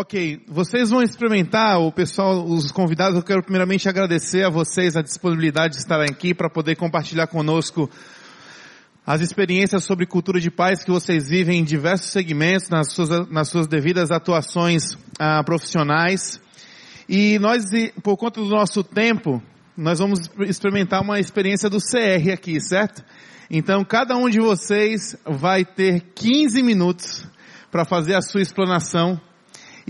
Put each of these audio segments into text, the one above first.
Ok, vocês vão experimentar, o pessoal, os convidados, eu quero primeiramente agradecer a vocês a disponibilidade de estarem aqui para poder compartilhar conosco as experiências sobre cultura de paz que vocês vivem em diversos segmentos, nas suas, nas suas devidas atuações ah, profissionais. E nós, por conta do nosso tempo, nós vamos experimentar uma experiência do CR aqui, certo? Então, cada um de vocês vai ter 15 minutos para fazer a sua explanação.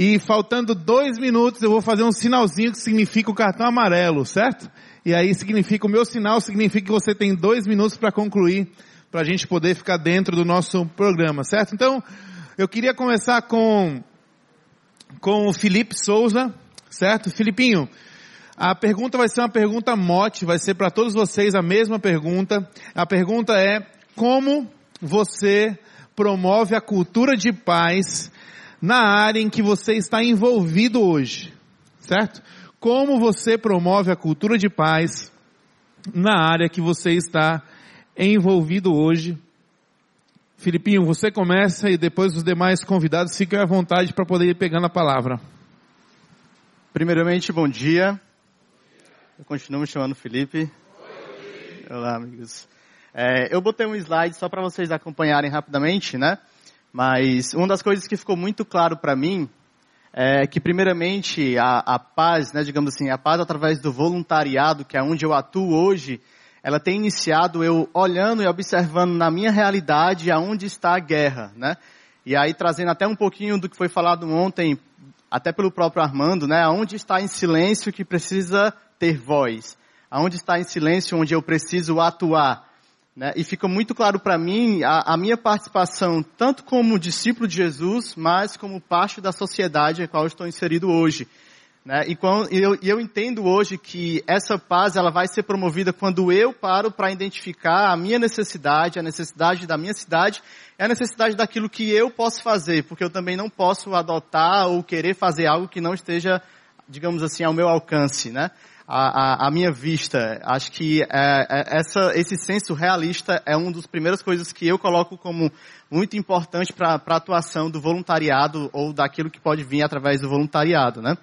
E faltando dois minutos, eu vou fazer um sinalzinho que significa o cartão amarelo, certo? E aí significa, o meu sinal significa que você tem dois minutos para concluir, para a gente poder ficar dentro do nosso programa, certo? Então, eu queria começar com, com o Felipe Souza, certo? Filipinho, a pergunta vai ser uma pergunta mote, vai ser para todos vocês a mesma pergunta. A pergunta é, como você promove a cultura de paz na área em que você está envolvido hoje? Certo? Como você promove a cultura de paz na área que você está envolvido hoje? Filipinho, você começa e depois os demais convidados fiquem à vontade para poder ir pegando a palavra. Primeiramente, bom dia. Eu continuo me chamando Felipe. Olá, amigos. É, eu botei um slide só para vocês acompanharem rapidamente, né? Mas uma das coisas que ficou muito claro para mim é que, primeiramente, a, a, paz, né, digamos assim, a paz através do voluntariado, que é onde eu atuo hoje, ela tem iniciado eu olhando e observando na minha realidade aonde está a guerra, né? E aí trazendo até um pouquinho do que foi falado ontem, até pelo próprio Armando, né? Aonde está em silêncio que precisa ter voz? Aonde está em silêncio onde eu preciso atuar? Né? E fica muito claro para mim a, a, minha participação, tanto como discípulo de Jesus, mas como parte da sociedade a qual estou inserido hoje. Né? E, quando, e, eu, e, eu, entendo hoje que essa paz ela vai ser promovida quando eu paro para identificar a minha necessidade, a necessidade da minha cidade, é a necessidade daquilo que eu posso fazer, porque eu também não posso adotar ou querer fazer algo que não esteja, digamos assim, ao meu alcance, né? A, a, minha vista. Acho que é, é, essa, esse senso realista é uma das primeiras coisas que eu coloco como muito importante para a atuação do voluntariado ou daquilo que pode vir através do voluntariado, né?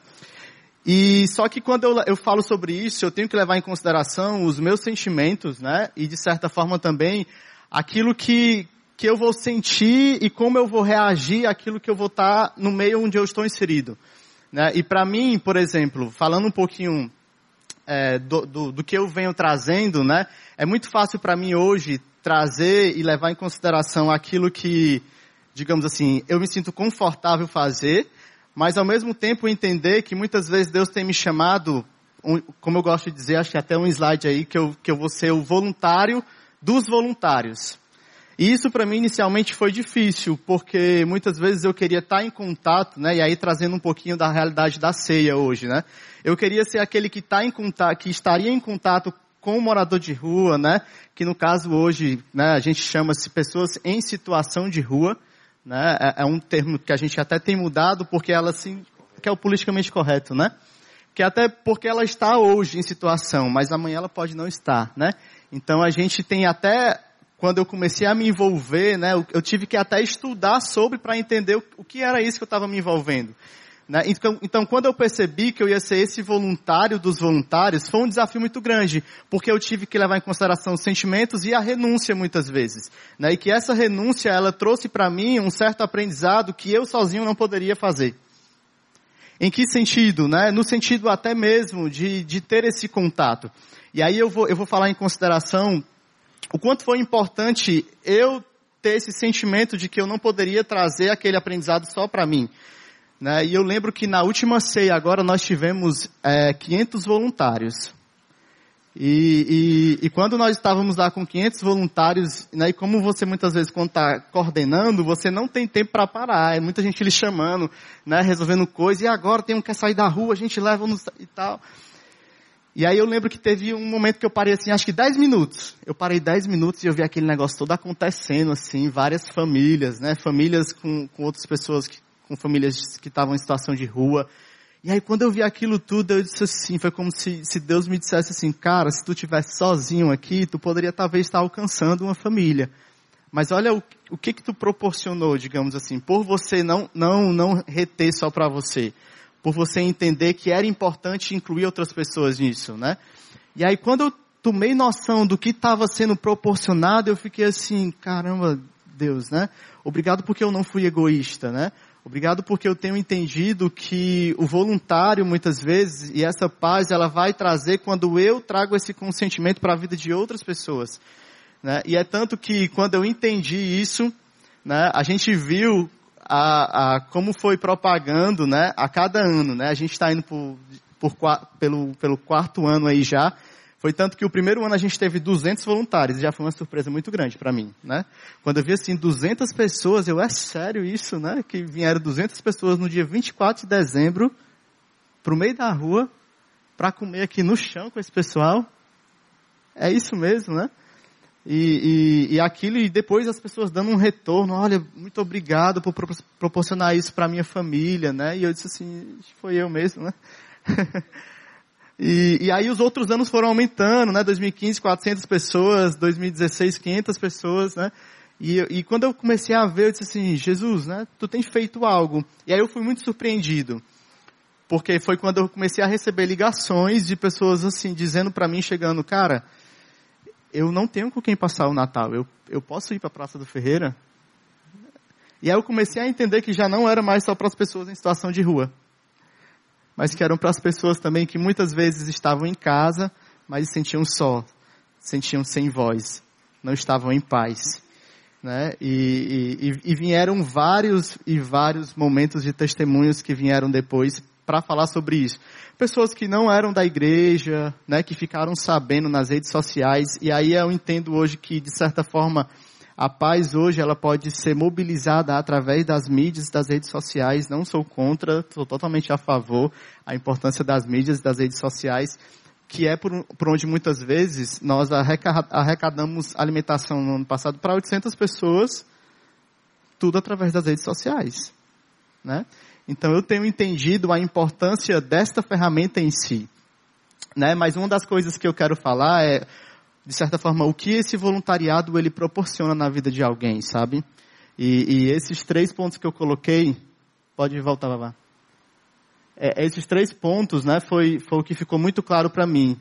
E só que quando eu, eu falo sobre isso, eu tenho que levar em consideração os meus sentimentos, né? E de certa forma também aquilo que, que eu vou sentir e como eu vou reagir àquilo que eu vou estar no meio onde eu estou inserido. Né? E para mim, por exemplo, falando um pouquinho é, do, do, do, que eu venho trazendo, né? É muito fácil para mim hoje trazer e levar em consideração aquilo que, digamos assim, eu me sinto confortável fazer, mas ao mesmo tempo entender que muitas vezes Deus tem me chamado, como eu gosto de dizer, acho que até um slide aí, que eu, que eu vou ser o voluntário dos voluntários. E isso para mim inicialmente foi difícil, porque muitas vezes eu queria estar em contato, né? E aí trazendo um pouquinho da realidade da ceia hoje, né? Eu queria ser aquele que está em contato, que estaria em contato com o morador de rua, né? Que no caso hoje, né, a gente chama-se pessoas em situação de rua, né? É, é, um termo que a gente até tem mudado porque ela assim, que é o politicamente correto, né? Que até porque ela está hoje em situação, mas amanhã ela pode não estar, né? Então a gente tem até quando eu comecei a me envolver, né, eu tive que até estudar sobre para entender o que era isso que eu estava me envolvendo. Né? Então, então, quando eu percebi que eu ia ser esse voluntário dos voluntários, foi um desafio muito grande, porque eu tive que levar em consideração os sentimentos e a renúncia muitas vezes. Né? E que essa renúncia, ela trouxe para mim um certo aprendizado que eu sozinho não poderia fazer. Em que sentido? Né? No sentido até mesmo de, de ter esse contato. E aí eu vou, eu vou falar em consideração o quanto foi importante eu ter esse sentimento de que eu não poderia trazer aquele aprendizado só para mim. Né? E eu lembro que na última ceia agora nós tivemos é, 500 voluntários. E, e, e, quando nós estávamos lá com 500 voluntários, né, e como você muitas vezes quando está coordenando, você não tem tempo para parar, é muita gente lhe chamando, né, resolvendo coisas, e agora tem um que quer sair da rua, a gente leva e tal. E aí eu lembro que teve um momento que eu parei assim, acho que 10 minutos. Eu parei 10 minutos e eu vi aquele negócio todo acontecendo, assim, várias famílias, né, famílias com, com outras pessoas que com famílias que estavam em situação de rua. E aí quando eu vi aquilo tudo, eu disse assim, foi como se, se Deus me dissesse assim, cara, se tu estivesse sozinho aqui, tu poderia talvez estar alcançando uma família. Mas olha o, o que que tu proporcionou, digamos assim, por você não, não, não reter só para você. Por você entender que era importante incluir outras pessoas nisso, né? E aí quando eu tomei noção do que estava sendo proporcionado, eu fiquei assim, caramba, Deus, né? Obrigado porque eu não fui egoísta, né? Obrigado porque eu tenho entendido que o voluntário muitas vezes e essa paz ela vai trazer quando eu trago esse consentimento para a vida de outras pessoas, né? E é tanto que quando eu entendi isso, né? A gente viu a, a como foi propagando, né? A cada ano, né? A gente está indo por, por, pelo, pelo quarto ano aí já foi tanto que o primeiro ano a gente teve 200 voluntários, já foi uma surpresa muito grande para mim, né? Quando eu vi assim 200 pessoas, eu é sério isso, né? Que vieram 200 pessoas no dia 24 de dezembro pro meio da rua para comer aqui no chão com esse pessoal. É isso mesmo, né? E, e, e, aquilo, e depois as pessoas dando um retorno, olha, muito obrigado por proporcionar isso para minha família, né? E eu disse assim, foi eu mesmo, né? E, e, aí os outros anos foram aumentando, né? 2015, 400 pessoas, 2016, 500 pessoas, né? E, e quando eu comecei a ver, eu disse assim, Jesus, né? Tu tens feito algo. E aí eu fui muito surpreendido. Porque foi quando eu comecei a receber ligações de pessoas assim, dizendo para mim, chegando, cara, eu não tenho com quem passar o Natal. Eu, eu posso ir para a Praça do Ferreira? E aí eu comecei a entender que já não era mais só para as pessoas em situação de rua mas que eram para as pessoas também que muitas vezes estavam em casa, mas se sentiam só, sentiam sem voz, não estavam em paz. Né? E, e, e vieram vários e vários momentos de testemunhos que vieram depois para falar sobre isso. Pessoas que não eram da igreja, né, que ficaram sabendo nas redes sociais, e aí eu entendo hoje que, de certa forma, a paz hoje ela pode ser mobilizada através das mídias, das redes sociais. Não sou contra, sou totalmente a favor a importância das mídias, das redes sociais, que é por, por onde muitas vezes nós arrecadamos alimentação no ano passado para 800 pessoas, tudo através das redes sociais, né? Então eu tenho entendido a importância desta ferramenta em si, né? Mas uma das coisas que eu quero falar é de certa forma, o que esse voluntariado ele proporciona na vida de alguém, sabe? E, e esses três pontos que eu coloquei, pode voltar, Vavá. É, esses três pontos, né, foi, foi o que ficou muito claro para mim.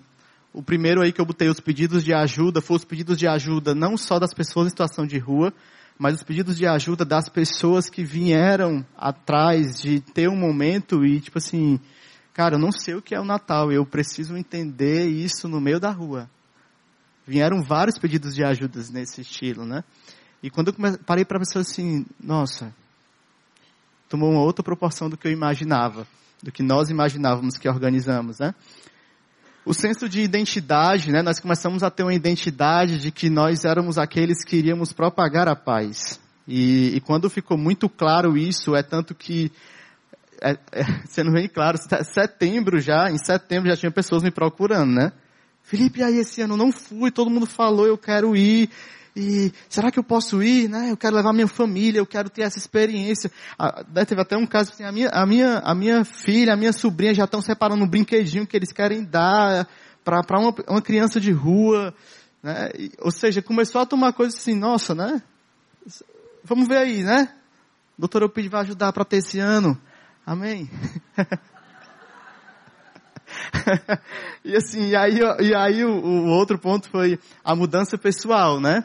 O primeiro aí que eu botei os pedidos de ajuda, foi os pedidos de ajuda não só das pessoas em situação de rua, mas os pedidos de ajuda das pessoas que vieram atrás de ter um momento e tipo assim, cara, eu não sei o que é o Natal, eu preciso entender isso no meio da rua vieram vários pedidos de ajudas nesse estilo, né? E quando eu parei para pensar assim, nossa, tomou uma outra proporção do que eu imaginava, do que nós imaginávamos que organizamos, né? O senso de identidade, né? Nós começamos a ter uma identidade de que nós éramos aqueles que iríamos propagar a paz. E, e quando ficou muito claro isso, é tanto que é, é, sendo bem claro, setembro já, em setembro já tinha pessoas me procurando, né? Felipe, aí esse ano não fui, todo mundo falou, eu quero ir. E será que eu posso ir, né? Eu quero levar minha família, eu quero ter essa experiência. Ah, teve até um caso assim, a minha, a minha, a minha filha, a minha sobrinha já estão separando um brinquedinho que eles querem dar para uma, uma criança de rua, né? E, ou seja, começou a tomar coisa assim, nossa, né? Vamos ver aí, né? Doutor Eupídio vai ajudar para ter esse ano. Amém. e assim, e aí, e aí o, o, outro ponto foi a mudança pessoal, né?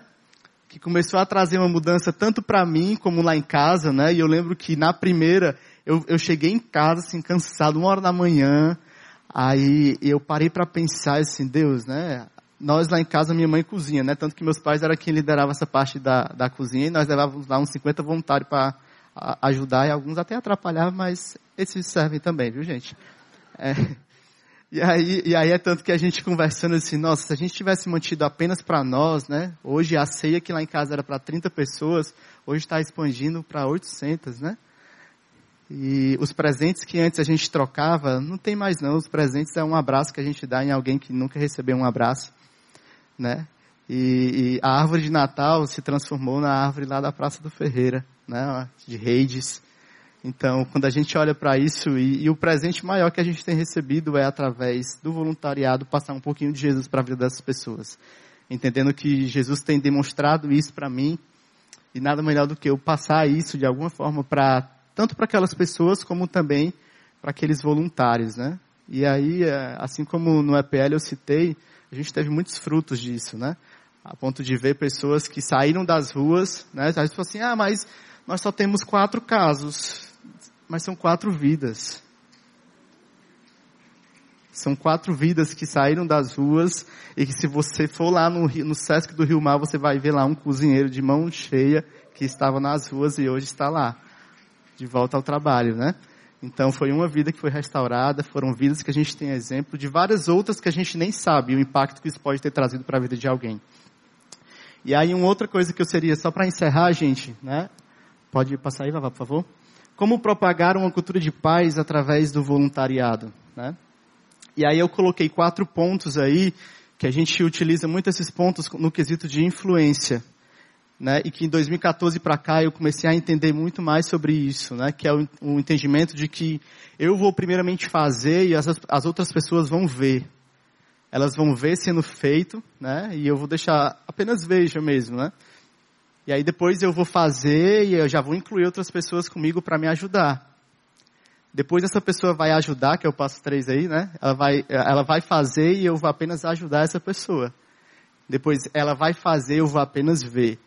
Que começou a trazer uma mudança tanto para mim como lá em casa, né? E eu lembro que na primeira, eu, eu cheguei em casa assim, cansado, uma hora da manhã, aí eu parei para pensar assim, Deus, né? Nós lá em casa, minha mãe cozinha, né? Tanto que meus pais eram quem liderava essa parte da, da cozinha e nós levávamos lá uns 50 voluntários para ajudar e alguns até atrapalhavam, mas esses servem também, viu gente? É. E aí, e aí é tanto que a gente conversando assim, nossa, se a gente tivesse mantido apenas para nós, né? Hoje a ceia que lá em casa era para 30 pessoas, hoje está expandindo para 800, né? E os presentes que antes a gente trocava, não tem mais não. Os presentes é um abraço que a gente dá em alguém que nunca recebeu um abraço, né? E, e a árvore de Natal se transformou na árvore lá da Praça do Ferreira, né? De redes. Então, quando a gente olha para isso, e, e, o presente maior que a gente tem recebido é através do voluntariado passar um pouquinho de Jesus para a vida dessas pessoas. Entendendo que Jesus tem demonstrado isso para mim, E nada melhor do que eu passar isso de alguma forma para tanto para aquelas pessoas como também para aqueles voluntários, né? E aí, é, assim como no EPL eu citei, a gente teve muitos frutos disso, né? A ponto de ver pessoas que saíram das ruas, né? A gente falou assim, ah, mas nós só temos quatro casos, mas são quatro vidas. São quatro vidas que saíram das ruas e que se você for lá no, no Sesc do Rio Mar, você vai ver lá um cozinheiro de mão cheia que estava nas ruas e hoje está lá, de volta ao trabalho, né? Então foi uma vida que foi restaurada, foram vidas que a gente tem exemplo de várias outras que a gente nem sabe o impacto que isso pode ter trazido para a vida de alguém. E aí uma outra coisa que eu seria, só para encerrar, gente, né? Pode passar aí, Vavá, por favor. Como propagar uma cultura de paz através do voluntariado, né? E aí eu coloquei quatro pontos aí, que a gente utiliza muito esses pontos no quesito de influência. Né, e que em 2014 para cá eu comecei a entender muito mais sobre isso, né, que é o, o entendimento de que eu vou primeiramente fazer e as, as outras pessoas vão ver. Elas vão ver sendo feito, né, e eu vou deixar apenas veja mesmo, né. E aí depois eu vou fazer e eu já vou incluir outras pessoas comigo para me ajudar. Depois essa pessoa vai ajudar, que é o passo 3 aí, né? Ela vai, ela vai fazer e eu vou apenas ajudar essa pessoa. Depois ela vai fazer, eu vou apenas ver.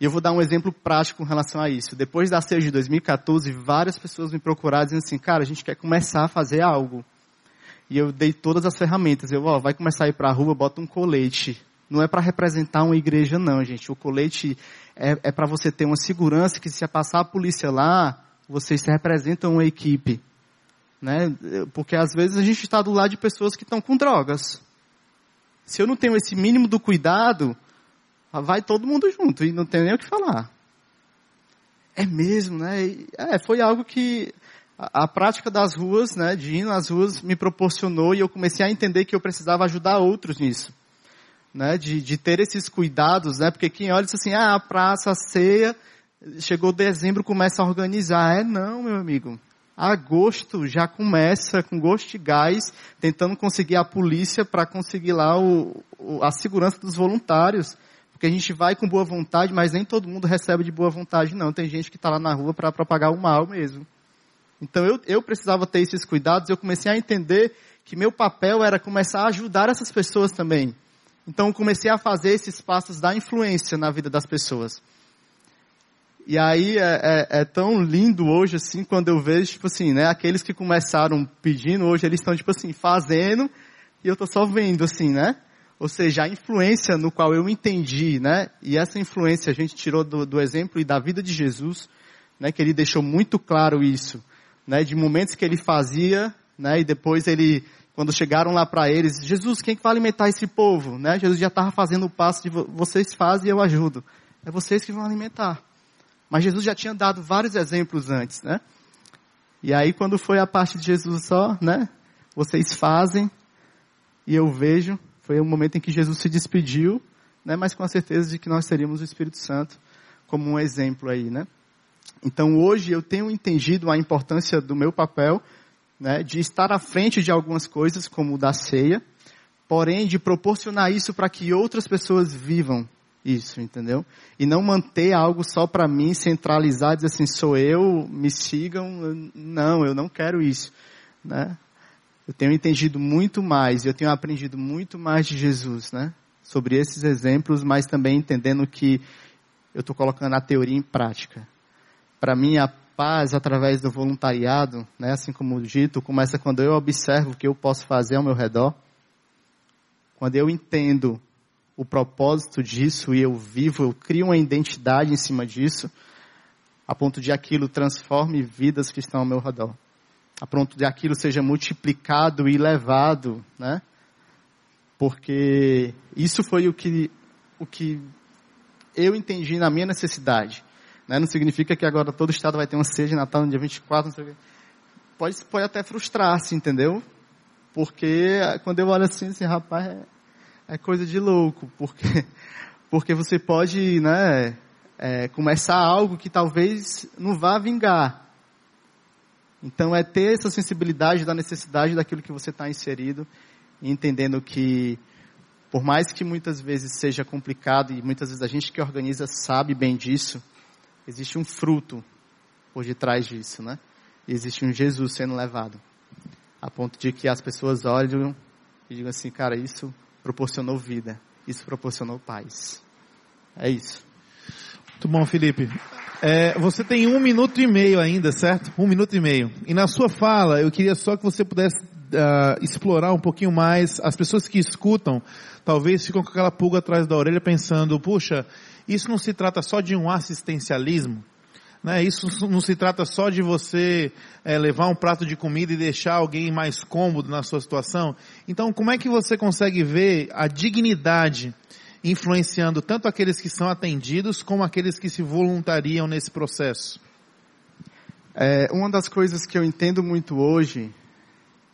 E eu vou dar um exemplo prático com relação a isso. Depois da ceia de 2014, várias pessoas me procuraram dizendo assim, cara, a gente quer começar a fazer algo. E eu dei todas as ferramentas. Eu, ó, vai começar a ir para a rua, bota um colete. Não é para representar uma igreja, não, gente. O colete é, é para você ter uma segurança que se passar a polícia lá, vocês representam uma equipe. Né? Porque às vezes a gente está do lado de pessoas que estão com drogas. Se eu não tenho esse mínimo do cuidado, vai todo mundo junto e não tem nem o que falar. É mesmo, né? É, foi algo que a, a, prática das ruas, né, de ir nas ruas, me proporcionou e eu comecei a entender que eu precisava ajudar outros nisso. Né, de, de ter esses cuidados, né, porque quem olha diz assim, ah, a praça, a ceia, chegou dezembro, começa a organizar. É não, meu amigo. Agosto já começa com gosto de gás, tentando conseguir a polícia para conseguir lá o, o, a segurança dos voluntários. Porque a gente vai com boa vontade, mas nem todo mundo recebe de boa vontade, não. Tem gente que está lá na rua para propagar o mal mesmo. Então eu, eu precisava ter esses cuidados, eu comecei a entender que meu papel era começar a ajudar essas pessoas também. Então comecei a fazer esses passos da influência na vida das pessoas. E aí é, é, é, tão lindo hoje, assim, quando eu vejo, tipo assim, né, aqueles que começaram pedindo, hoje eles estão, tipo assim, fazendo, e eu tô só vendo, assim, né? Ou seja, a influência no qual eu entendi, né? E essa influência a gente tirou do, do exemplo e da vida de Jesus, né? Que ele deixou muito claro isso, né? De momentos que ele fazia, né? E depois ele, quando chegaram lá para eles, Jesus, quem que vai alimentar esse povo, né? Jesus já estava fazendo o passo de vocês fazem e eu ajudo. É vocês que vão alimentar. Mas Jesus já tinha dado vários exemplos antes, né? E aí quando foi a parte de Jesus só, né? Vocês fazem e eu vejo, foi o momento em que Jesus se despediu, né? Mas com a certeza de que nós teríamos o Espírito Santo como um exemplo aí, né? Então hoje eu tenho entendido a importância do meu papel, né? De estar à frente de algumas coisas, como o da ceia, porém de proporcionar isso para que outras pessoas vivam isso, entendeu? E não manter algo só para mim, centralizar, dizer assim, sou eu, me sigam. Não, eu não quero isso, né? Eu tenho entendido muito mais, eu tenho aprendido muito mais de Jesus, né? Sobre esses exemplos, mas também entendendo que eu estou colocando a teoria em prática. Para mim, a paz através do voluntariado, né, assim como dito, começa quando eu observo o que eu posso fazer ao meu redor, quando eu entendo o propósito disso e eu vivo, eu crio uma identidade em cima disso, a ponto de aquilo transforme vidas que estão ao meu redor. A ponto de aquilo seja multiplicado e levado, né? Porque isso foi o que, o que eu entendi na minha necessidade. Né? Não significa que agora todo estado vai ter uma ceia de Natal no dia 24, não sei o quê. Pode, pode até frustrar-se, entendeu? Porque quando eu olho assim, assim, rapaz, é é coisa de louco, porque, porque você pode, né, é, começar algo que talvez não vá vingar. Então é ter essa sensibilidade da necessidade daquilo que você está inserido, entendendo que por mais que muitas vezes seja complicado e muitas vezes a gente que organiza sabe bem disso, existe um fruto por detrás disso, né? Existe um Jesus sendo levado. A ponto de que as pessoas olham e digam assim, cara, isso proporcionou vida, isso proporcionou paz. É isso. Muito bom, Felipe. É, você tem um minuto e meio ainda, certo? Um minuto e meio. E na sua fala, eu queria só que você pudesse uh, explorar um pouquinho mais. As pessoas que escutam, talvez ficam com aquela pulga atrás da orelha pensando, puxa, isso não se trata só de um assistencialismo? Né? Isso não se trata só de você é, levar um prato de comida e deixar alguém mais cômodo na sua situação. Então, como é que você consegue ver a dignidade influenciando tanto aqueles que são atendidos como aqueles que se voluntariam nesse processo? É, uma das coisas que eu entendo muito hoje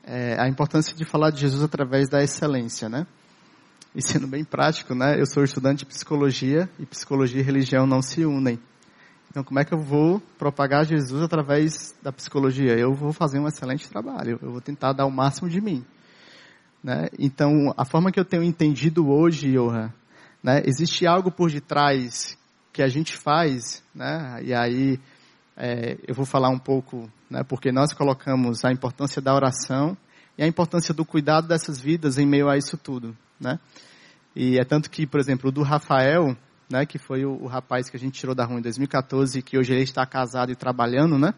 é a importância de falar de Jesus através da excelência, né? E sendo bem prático, né? Eu sou estudante de psicologia e psicologia e religião não se unem. Então, como é que eu vou propagar Jesus através da psicologia? Eu vou fazer um excelente trabalho. Eu vou tentar dar o máximo de mim. Né? Então, a forma que eu tenho entendido hoje, Johan, né? Existe algo por detrás que a gente faz, né? E aí é, eu vou falar um pouco, né? Porque nós colocamos a importância da oração e a importância do cuidado dessas vidas em meio a isso tudo, né? E é tanto que, por exemplo, o do Rafael, né? Que foi o, o rapaz que a gente tirou da rua em 2014, que hoje ele está casado e trabalhando, né?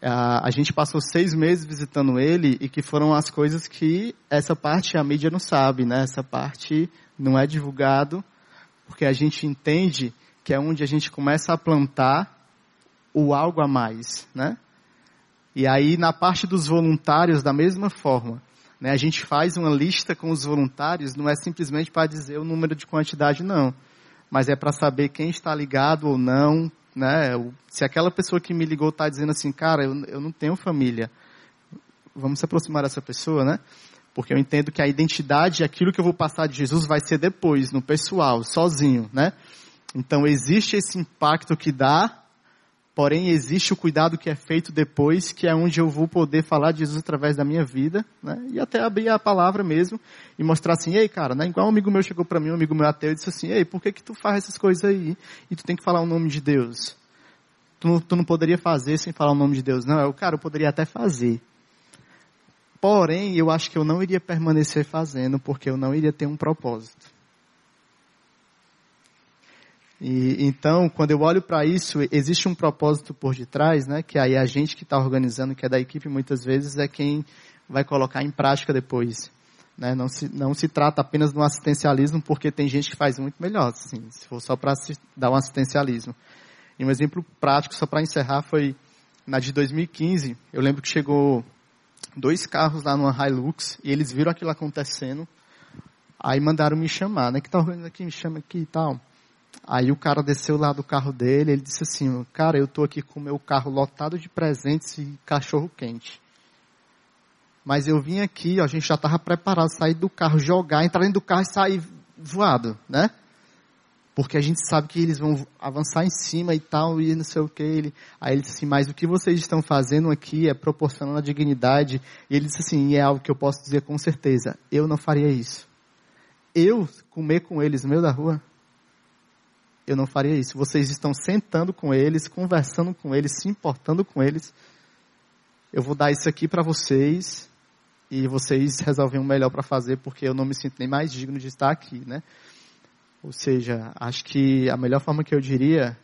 a gente passou seis meses visitando ele e que foram as coisas que essa parte a mídia não sabe, né? Essa parte não é divulgado, porque a gente entende que é onde a gente começa a plantar o algo a mais, né? E aí na parte dos voluntários da mesma forma, né? A gente faz uma lista com os voluntários, não é simplesmente para dizer o número de quantidade não, mas é para saber quem está ligado ou não, né? Se aquela pessoa que me ligou está dizendo assim, cara, eu, eu não tenho família, vamos se aproximar dessa pessoa, né? Porque eu entendo que a identidade, aquilo que eu vou passar de Jesus vai ser depois, no pessoal, sozinho, né? Então existe esse impacto que dá, porém existe o cuidado que é feito depois, que é onde eu vou poder falar de Jesus através da minha vida, né? E até abrir a palavra mesmo e mostrar assim, ei cara, né? Igual um amigo meu chegou para mim, um amigo meu ateu, e disse assim, ei, por que que tu faz essas coisas aí? E tu tem que falar o nome de Deus. Tu não, tu não poderia fazer sem falar o nome de Deus. Não, eu, cara, eu poderia até fazer. Porém, eu acho que eu não iria permanecer fazendo, porque eu não iria ter um propósito. E, então, quando eu olho para isso, existe um propósito por detrás, né? Que aí a gente que está organizando, que é da equipe, muitas vezes é quem vai colocar em prática depois. Né? Não, se, não se trata apenas de um assistencialismo, porque tem gente que faz muito melhor, assim, se for só para dar um assistencialismo. E um exemplo prático, só para encerrar, foi na de 2015. Eu lembro que chegou dois carros lá numa Hilux e eles viram aquilo acontecendo. Aí mandaram me chamar, né? Que tá organizando aqui, me chama aqui e tal. Aí o cara desceu lá do carro dele, ele disse assim, cara, eu tô aqui com o meu carro lotado de presentes e cachorro quente. Mas eu vim aqui, ó, a gente já estava preparado, sair do carro, jogar, entrar dentro do carro e sair voado, né? porque a gente sabe que eles vão avançar em cima e tal, e não sei o que. Ele, aí ele disse assim, mas o que vocês estão fazendo aqui é proporcionando a dignidade. E ele disse assim, e é algo que eu posso dizer com certeza, eu não faria isso. Eu comer com eles no meio da rua, eu não faria isso. Vocês estão sentando com eles, conversando com eles, se importando com eles. Eu vou dar isso aqui para vocês e vocês resolvem o melhor para fazer, porque eu não me sinto nem mais digno de estar aqui, né? Ou seja, acho que a melhor forma que eu diria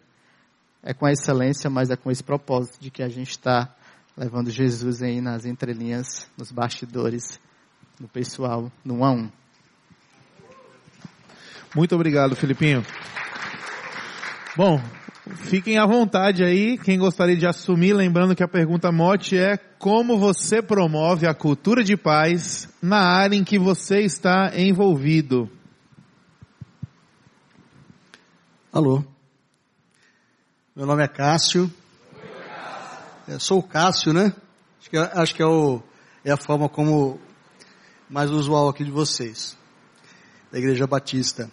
é com a excelência, mas é com esse propósito de que a gente está levando Jesus aí nas entrelinhas, nos bastidores, no pessoal, no um a um. Muito obrigado, Filipinho. Bom, fiquem à vontade aí, quem gostaria de assumir, lembrando que a pergunta mote é como você promove a cultura de paz na área em que você está envolvido. Alô. Meu nome é Cássio. É, sou o Cássio, né? Acho que, é, acho que é, o, é a forma como mais usual aqui de vocês, da Igreja Batista.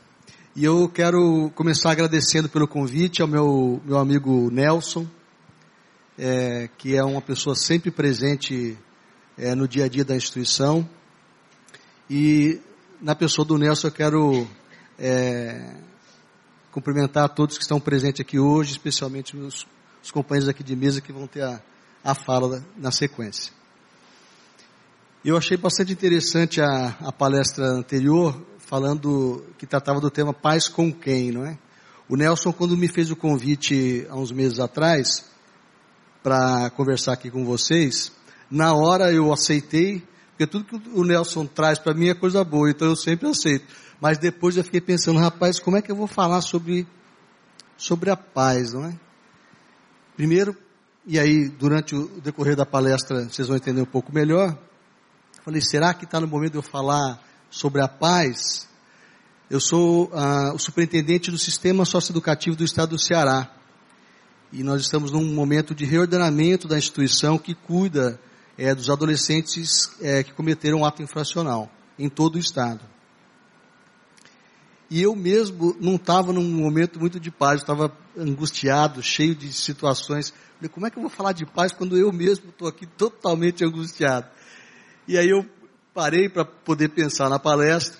E eu quero começar agradecendo pelo convite ao meu, meu amigo Nelson, é, que é uma pessoa sempre presente é, no dia a dia da instituição. E na pessoa do Nelson eu quero é, cumprimentar todos que estão presentes aqui hoje, especialmente os, os companheiros aqui de mesa que vão ter a, a fala na sequência. Eu achei bastante interessante a, a palestra anterior, falando que tratava do tema paz com quem, não é? O Nelson, quando me fez o convite há uns meses atrás, para conversar aqui com vocês, na hora eu aceitei, porque tudo que o Nelson traz para mim é coisa boa, então eu sempre aceito. Mas depois eu fiquei pensando, rapaz, como é que eu vou falar sobre, sobre a paz, não é? Primeiro, e aí durante o decorrer da palestra vocês vão entender um pouco melhor, falei, será que está no momento de eu falar sobre a paz? Eu sou ah, o superintendente do Sistema Socioeducativo do Estado do Ceará. E nós estamos num momento de reordenamento da instituição que cuida é, dos adolescentes é, que cometeram um ato infracional em todo o Estado. E eu mesmo não estava num momento muito de paz, estava angustiado, cheio de situações. Como é que eu vou falar de paz quando eu mesmo estou aqui totalmente angustiado? E aí eu parei para poder pensar na palestra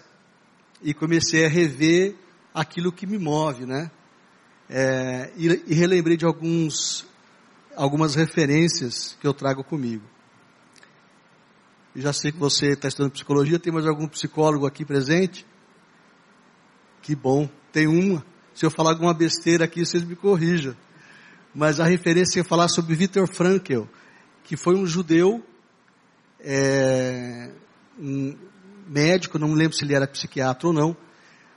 e comecei a rever aquilo que me move, né? É, e, e relembrei de alguns, algumas referências que eu trago comigo. Eu já sei que você está estudando psicologia, tem mais algum psicólogo aqui presente? Que bom, tem uma. Se eu falar alguma besteira aqui, vocês me corrijam. Mas a referência é falar sobre Viktor Frankl, que foi um judeu, é, médico, não lembro se ele era psiquiatra ou não,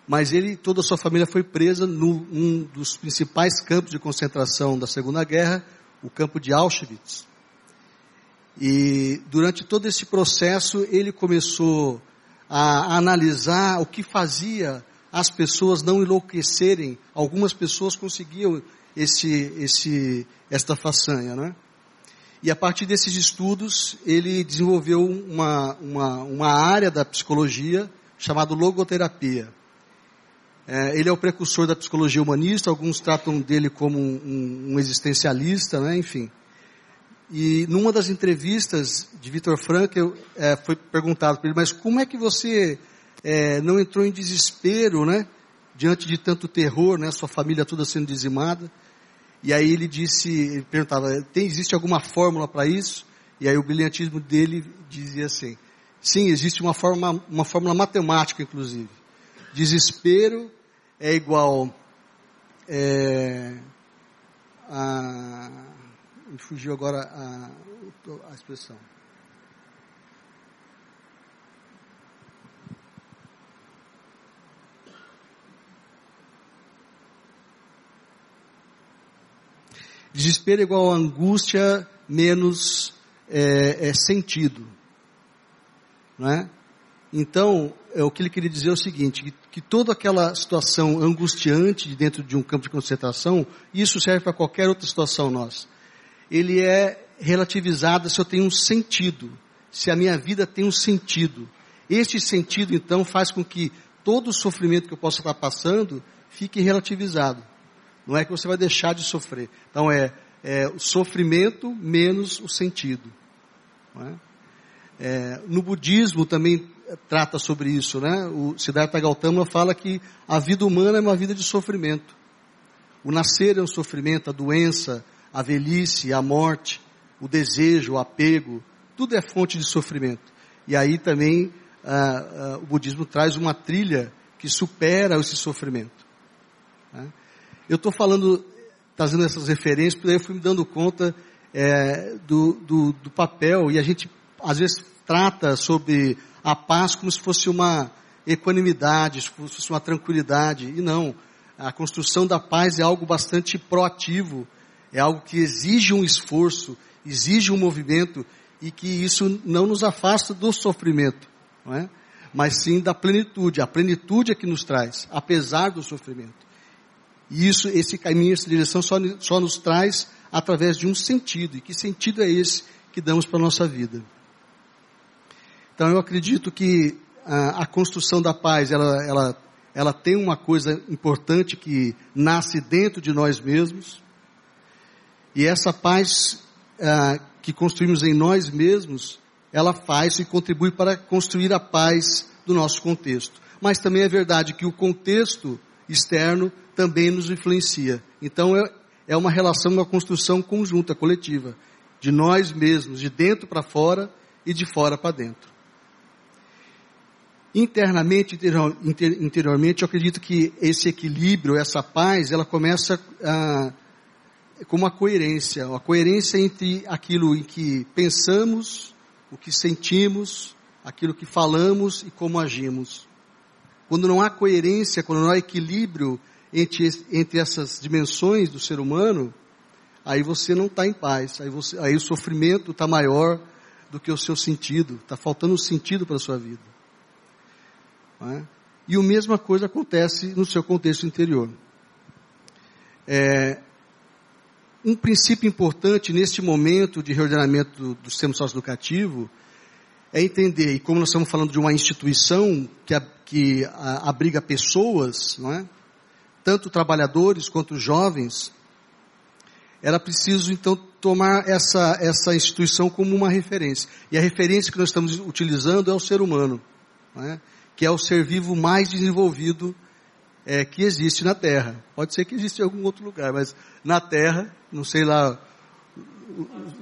mas ele, toda a sua família foi presa num um dos principais campos de concentração da Segunda Guerra, o campo de Auschwitz. E durante todo esse processo, ele começou a analisar o que fazia as pessoas não enlouquecerem. Algumas pessoas conseguiam esse, esse, esta façanha, né? E a partir desses estudos, ele desenvolveu uma, uma, uma área da psicologia chamada logoterapia. É, ele é o precursor da psicologia humanista, alguns tratam dele como um, um existencialista, né? enfim. E numa das entrevistas de Viktor Frankl, é, foi perguntado para ele, mas como é que você é, não entrou em desespero, né? Diante de tanto terror, né? Sua família toda sendo dizimada. E aí ele disse, ele perguntava, tem, existe alguma fórmula para isso? E aí o brilhantismo dele dizia assim, sim, existe uma, forma, uma fórmula matemática, inclusive. Desespero é igual é, a, me fugiu agora a, a expressão. Desespero é igual angústia menos é, é sentido. É? Então, é, o que ele queria dizer é o seguinte, que, que toda aquela situação angustiante dentro de um campo de concentração, isso serve para qualquer outra situação nossa. Ele é relativizado se eu tenho um sentido, se a minha vida tem um sentido. Este sentido, então, faz com que todo o sofrimento que eu possa estar passando fique relativizado. Não é que você vai deixar de sofrer. Então é, é o sofrimento menos o sentido. É? É, no budismo também trata sobre isso, né? O Siddhartha Gautama fala que a vida humana é uma vida de sofrimento. O nascer é um sofrimento, a doença, a velhice, a morte, o desejo, o apego, tudo é fonte de sofrimento. E aí também o budismo traz uma trilha que supera esse sofrimento. Né? Eu estou falando, trazendo essas referências, porque eu fui me dando conta é, do, do, do papel, e a gente às vezes trata sobre a paz como se fosse uma equanimidade, como se fosse uma tranquilidade, e não. A construção da paz é algo bastante proativo, é algo que exige um esforço, exige um movimento, e que isso não nos afasta do sofrimento, não é? mas sim da plenitude. A plenitude é que nos traz, apesar do sofrimento. E isso, esse caminho, essa direção só, só nos traz através de um sentido. E que sentido é esse que damos para a nossa vida? Então eu acredito que a, a construção da paz, ela, ela, ela tem uma coisa importante que nasce dentro de nós mesmos. E essa paz que construímos em nós mesmos, ela faz e contribui para construir a paz do nosso contexto. Mas também é verdade que o contexto externo também nos influencia. Então é, é uma relação, uma construção conjunta, coletiva, de nós mesmos, de dentro para fora e de fora para dentro. Internamente, interior, interiormente, eu acredito que esse equilíbrio, essa paz, ela começa a, com uma coerência, uma coerência entre aquilo em que pensamos, o que sentimos, aquilo que falamos e como agimos. Quando não há coerência, quando não há equilíbrio entre, entre essas dimensões do ser humano, aí você não está em paz, aí, você, aí o sofrimento está maior do que o seu sentido, está faltando sentido para a sua vida. É? E a mesma coisa acontece no seu contexto interior. É, um princípio importante neste momento de reordenamento do, do sistema socioeducativo é entender, e como nós estamos falando de uma instituição que, que a, abriga pessoas, não é? tanto trabalhadores quanto jovens, era preciso então tomar essa, essa instituição como uma referência. E a referência que nós estamos utilizando é o ser humano, é? que é o ser vivo mais desenvolvido é, que existe na Terra. Pode ser que exista em algum outro lugar, mas na Terra, não sei lá,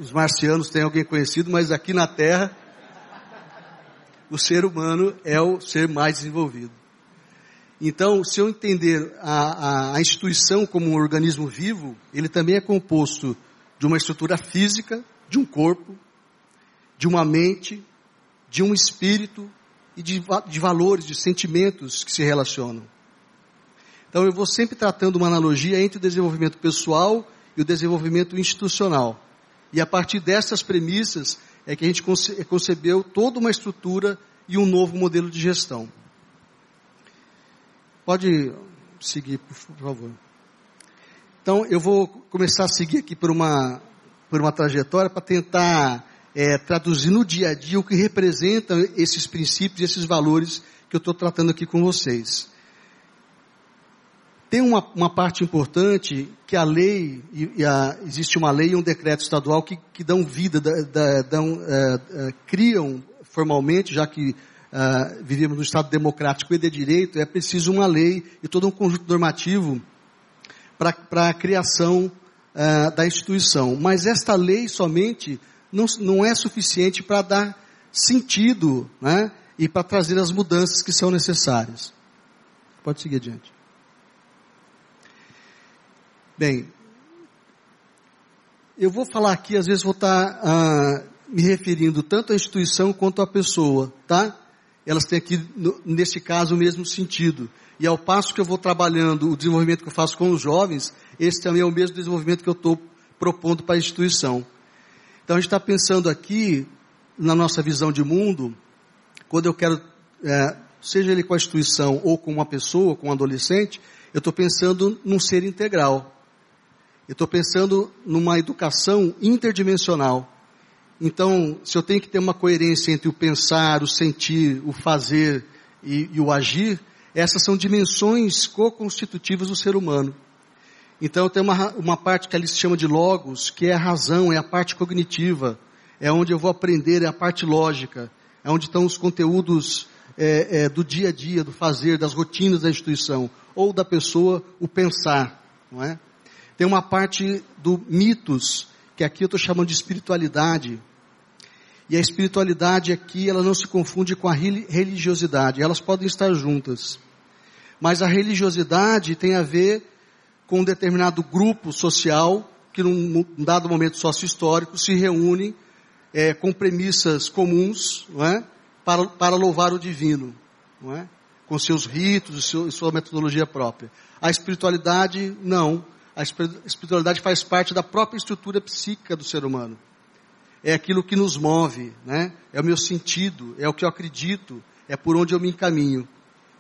os marcianos têm alguém conhecido, mas aqui na Terra, o ser humano é o ser mais desenvolvido. Então, se eu entender a, a, a, instituição como um organismo vivo, ele também é composto de uma estrutura física, de um corpo, de uma mente, de um espírito e de, de valores, de sentimentos que se relacionam. Então, eu vou sempre tratando uma analogia entre o desenvolvimento pessoal e o desenvolvimento institucional. E a partir dessas premissas é que a gente concebeu toda uma estrutura e um novo modelo de gestão. Pode seguir, por favor. Então, eu vou começar a seguir aqui por uma, por uma trajetória para tentar é, traduzir no dia a dia o que representam esses princípios, esses valores que eu estou tratando aqui com vocês. Tem uma, uma parte importante que a lei, e, a, existe uma lei e um decreto estadual que, que dão vida, da, da, dão, é, é, criam formalmente, já que uh, vivemos num Estado democrático e de direito, é preciso uma lei e todo um conjunto normativo para a criação uh, da instituição. Mas esta lei somente não, não é suficiente para dar sentido né, e para trazer as mudanças que são necessárias. Pode seguir adiante. Bem, eu vou falar aqui, às vezes vou estar tá, uh, me referindo tanto à instituição quanto à pessoa, tá? elas têm aqui, neste caso, o mesmo sentido. E ao passo que eu vou trabalhando o desenvolvimento que eu faço com os jovens, esse também é o mesmo desenvolvimento que eu estou propondo para a instituição. Então a gente está pensando aqui, na nossa visão de mundo, quando eu quero, é, seja ele com a instituição ou com uma pessoa, com um adolescente, eu estou pensando num ser integral. Eu estou pensando numa educação interdimensional. Então, se eu tenho que ter uma coerência entre o pensar, o sentir, o fazer e, e o agir, essas são dimensões co-constitutivas do ser humano. Então, tem uma, uma parte que ali se chama de logos, que é a razão, é a parte cognitiva, é onde eu vou aprender, é a parte lógica, é onde estão os conteúdos é, é, do dia a dia, do fazer, das rotinas da instituição, ou da pessoa, o pensar, não é? Tem uma parte do mitos, que aqui eu estou chamando de espiritualidade, e a espiritualidade aqui, ela não se confunde com a religiosidade. Elas podem estar juntas. Mas a religiosidade tem a ver com um determinado grupo social que num dado momento sócio-histórico se reúne é, com premissas comuns é? para, para louvar o divino, é? com seus ritos e sua metodologia própria. A espiritualidade, não. A espiritualidade faz parte da própria estrutura psíquica do ser humano é aquilo que nos move, né? É o meu sentido, é o que eu acredito, é por onde eu me encaminho.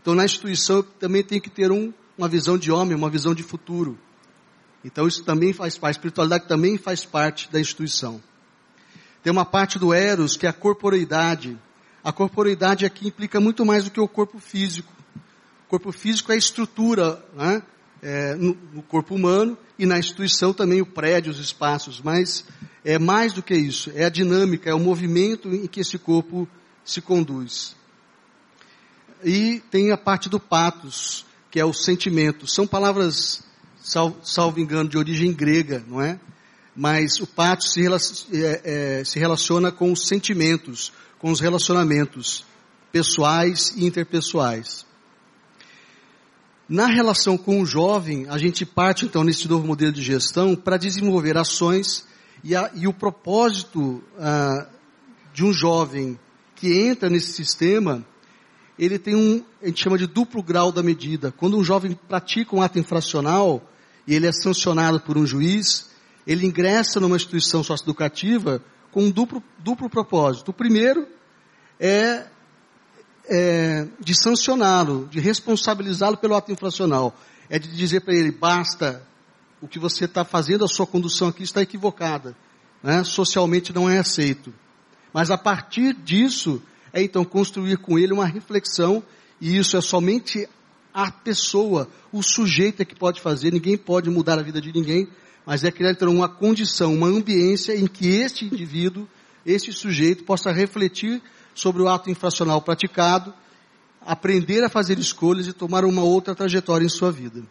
Então na instituição eu também tem que ter um, uma visão de homem, uma visão de futuro. Então isso também faz parte, a espiritualidade também faz parte da instituição. Tem uma parte do Eros que é a corporeidade. A corporeidade aqui implica muito mais do que o corpo físico. O corpo físico é a estrutura né? É, no, no corpo humano e na instituição também o prédio, os espaços, mas é mais do que isso, é a dinâmica, é o movimento em que esse corpo se conduz. e tem a parte do patos, que é o sentimento. São palavras, sal, salvo engano, de origem grega, não é? Mas o patos se, é, é, se relaciona com os sentimentos, com os relacionamentos pessoais e interpessoais. Na relação com o jovem, a gente parte então nesse novo modelo de gestão para desenvolver ações e, a, e o propósito ah, de um jovem que entra nesse sistema, ele tem um, a gente chama de duplo grau da medida. Quando um jovem pratica um ato infracional e ele é sancionado por um juiz, ele ingressa numa instituição socioeducativa com um duplo, duplo propósito. O primeiro é, é de sancioná-lo, de responsabilizá-lo pelo ato infracional. É de dizer para ele, basta, o que você está fazendo, a sua condução aqui está equivocada. Né? Socialmente não é aceito. Mas a partir disso, é então construir com ele uma reflexão, e isso é somente a pessoa, o sujeito é que pode fazer, ninguém pode mudar a vida de ninguém, mas é criar então uma condição, uma ambiência em que este indivíduo, este sujeito possa refletir sobre o ato infracional praticado, aprender a fazer escolhas e tomar uma outra trajetória em sua vida.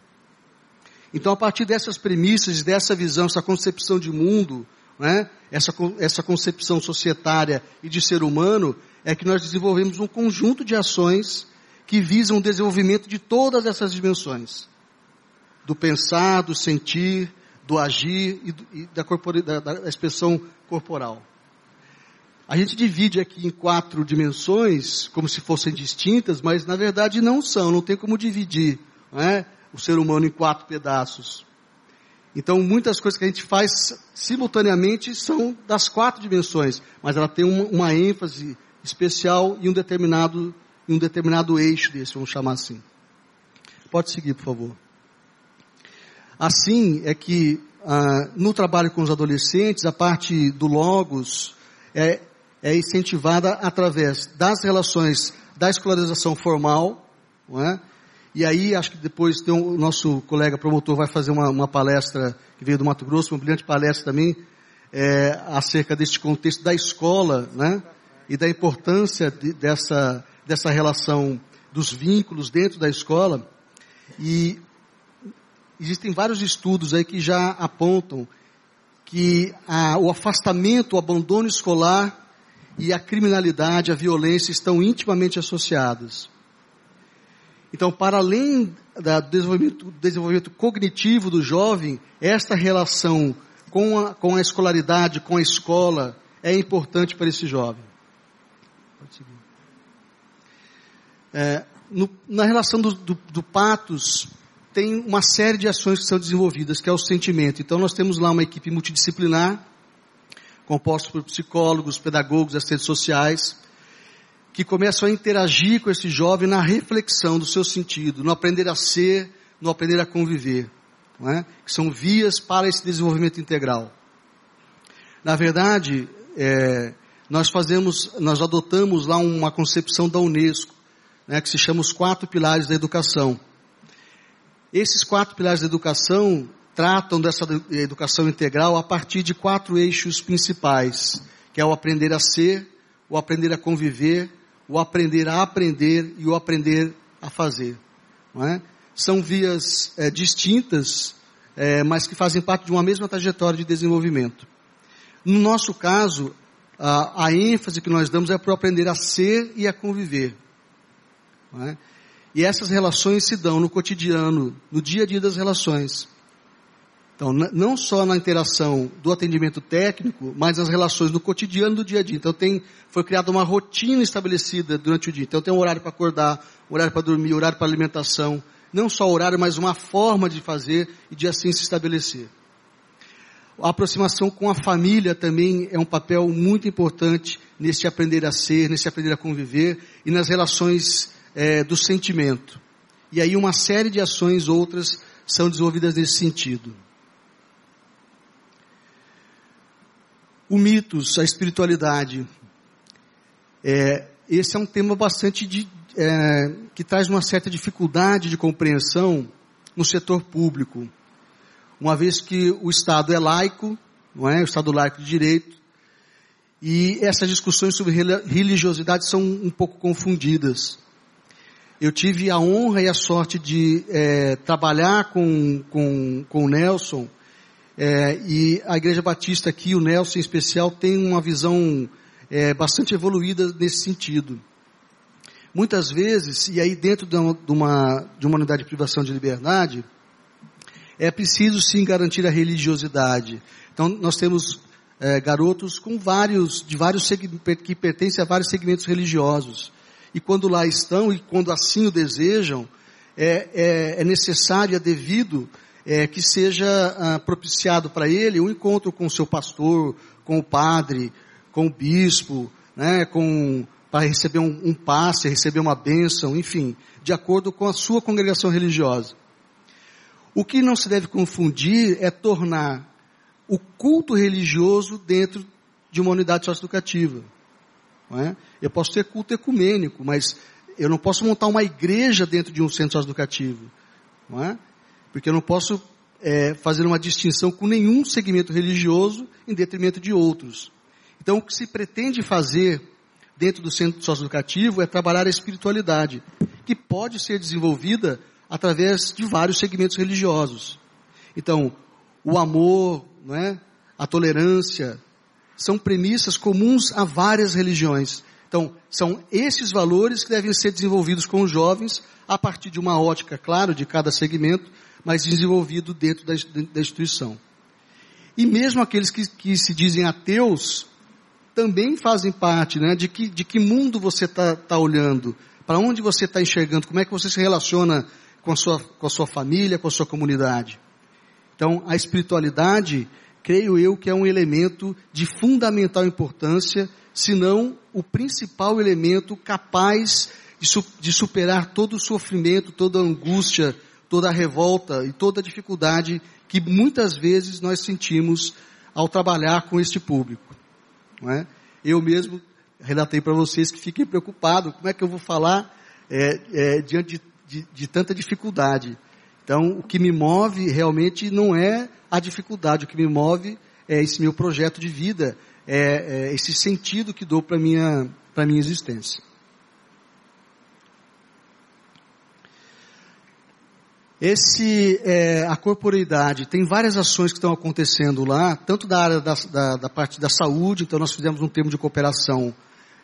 Então, a partir dessas premissas, dessa visão, essa concepção de mundo, né, essa, essa concepção societária e de ser humano, é que nós desenvolvemos um conjunto de ações que visam o desenvolvimento de todas essas dimensões. Do pensar, do sentir, do agir e, do, e da, da, da expressão corporal. A gente divide aqui em quatro dimensões, como se fossem distintas, mas na verdade não são, não tem como dividir é? o ser humano em quatro pedaços. Então, muitas coisas que a gente faz simultaneamente são das quatro dimensões, mas ela tem uma, uma ênfase especial em um determinado, em um determinado eixo desse, vamos chamar assim. Pode seguir, por favor. Assim é que ah, no trabalho com os adolescentes, a parte do logos é, é incentivada através das relações da escolarização formal, não é? E aí, acho que depois tem um, o nosso colega promotor vai fazer uma, uma, palestra que veio do Mato Grosso, uma brilhante palestra também, é, acerca deste contexto da escola, né? E da importância de, dessa, dessa relação dos vínculos dentro da escola. E existem vários estudos aí que já apontam que a, o afastamento, o abandono escolar e a criminalidade, a violência estão intimamente associados. Então, para além do desenvolvimento, desenvolvimento cognitivo do jovem, esta relação com a, com a escolaridade, com a escola, é importante para esse jovem. É, no, na relação do, do, do patos, tem uma série de ações que são desenvolvidas, que é o sentimento. Então, nós temos lá uma equipe multidisciplinar, composta por psicólogos, pedagogos, assistentes sociais, que começam a interagir com esse jovem na reflexão do seu sentido, no aprender a ser, no aprender a conviver, é? que são vias para esse desenvolvimento integral. Na verdade, é, nós fazemos, nós adotamos lá uma concepção da Unesco, né, que se chama os quatro pilares da educação. Esses quatro pilares da educação tratam dessa educação integral a partir de quatro eixos principais, que é o aprender a ser, o aprender a conviver, o aprender a aprender e o aprender a fazer. É? São vias é, distintas, é, mas que fazem parte de uma mesma trajetória de desenvolvimento. No nosso caso, a, a ênfase que nós damos é para o aprender a ser e a conviver. É? E essas relações se dão no cotidiano, no dia a dia das relações. Então, não só na interação do atendimento técnico, mas nas relações do cotidiano do dia a dia. Então, tem, foi criada uma rotina estabelecida durante o dia. Então, tem um horário para acordar, um horário para dormir, um horário para alimentação. Não só horário, mas uma forma de fazer e de assim se estabelecer. A aproximação com a família também é um papel muito importante nesse aprender a ser, nesse aprender a conviver e nas relações é, do sentimento. E aí uma série de ações outras são desenvolvidas nesse sentido. O mitos, a espiritualidade. É, esse é um tema bastante de, é, que traz uma certa dificuldade de compreensão no setor público, uma vez que o Estado é laico, não é? O Estado laico de direito, e essas discussões sobre religiosidade são um pouco confundidas. Eu tive a honra e a sorte de é, trabalhar com, com, com o Nelson, é, e a Igreja Batista aqui, o Nelson em especial, tem uma visão é, bastante evoluída nesse sentido. Muitas vezes, e aí dentro de uma, de uma unidade de privação de liberdade, é preciso sim garantir a religiosidade. Então nós temos é, garotos com vários, de vários que pertencem a vários segmentos religiosos. E quando lá estão e quando assim o desejam, é, é, é necessário, é devido é, que seja ah, propiciado para ele um encontro com o seu pastor, com o padre, com o bispo, né, para receber um, um passe, receber uma bênção, enfim, de acordo com a sua congregação religiosa. O que não se deve confundir é tornar o culto religioso dentro de uma unidade socioeducativa. É? Eu posso ter culto ecumênico, mas eu não posso montar uma igreja dentro de um centro socioeducativo. Não é? Porque eu não posso é, fazer uma distinção com nenhum segmento religioso em detrimento de outros. Então, o que se pretende fazer dentro do centro socioeducativo é trabalhar a espiritualidade, que pode ser desenvolvida através de vários segmentos religiosos. Então, o amor, não é? a tolerância, são premissas comuns a várias religiões. Então, são esses valores que devem ser desenvolvidos com os jovens a partir de uma ótica, claro, de cada segmento, mas desenvolvido dentro da, da instituição. E mesmo aqueles que, que se dizem ateus, também fazem parte, né? De que, de que mundo você está tá olhando, para onde você está enxergando, como é que você se relaciona com a, sua, com a sua família, com a sua comunidade. Então, a espiritualidade, creio eu que é um elemento de fundamental importância, se não o principal elemento capaz de, de superar todo o sofrimento, toda a angústia, toda a revolta e toda a dificuldade que muitas vezes nós sentimos ao trabalhar com este público. É? Eu mesmo relatei para vocês que fiquei preocupado, como é que eu vou falar é, é, diante de, de, de tanta dificuldade. Então, o que me move realmente não é a dificuldade, o que me move é esse meu projeto de vida, é, é esse sentido que dou para minha para minha existência. Esse, é, a corporeidade, tem várias ações que estão acontecendo lá, tanto da área da, da, da parte da saúde, então nós fizemos um termo de cooperação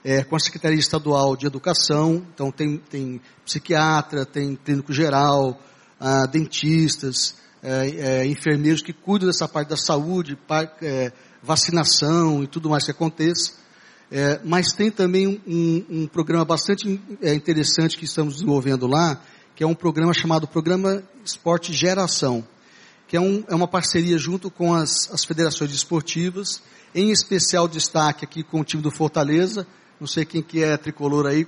é, com a Secretaria Estadual de Educação, então tem, tem psiquiatra, tem clínico geral, ah, dentistas, é, é, enfermeiros que cuidam dessa parte da saúde, par, é, vacinação e tudo mais que aconteça. É, mas tem também um, um, um programa bastante é, interessante que estamos desenvolvendo lá, que é um programa chamado Programa Esporte Geração, que é, um, é uma parceria junto com as, as federações esportivas, em especial destaque aqui com o time do Fortaleza, não sei quem que é tricolor aí,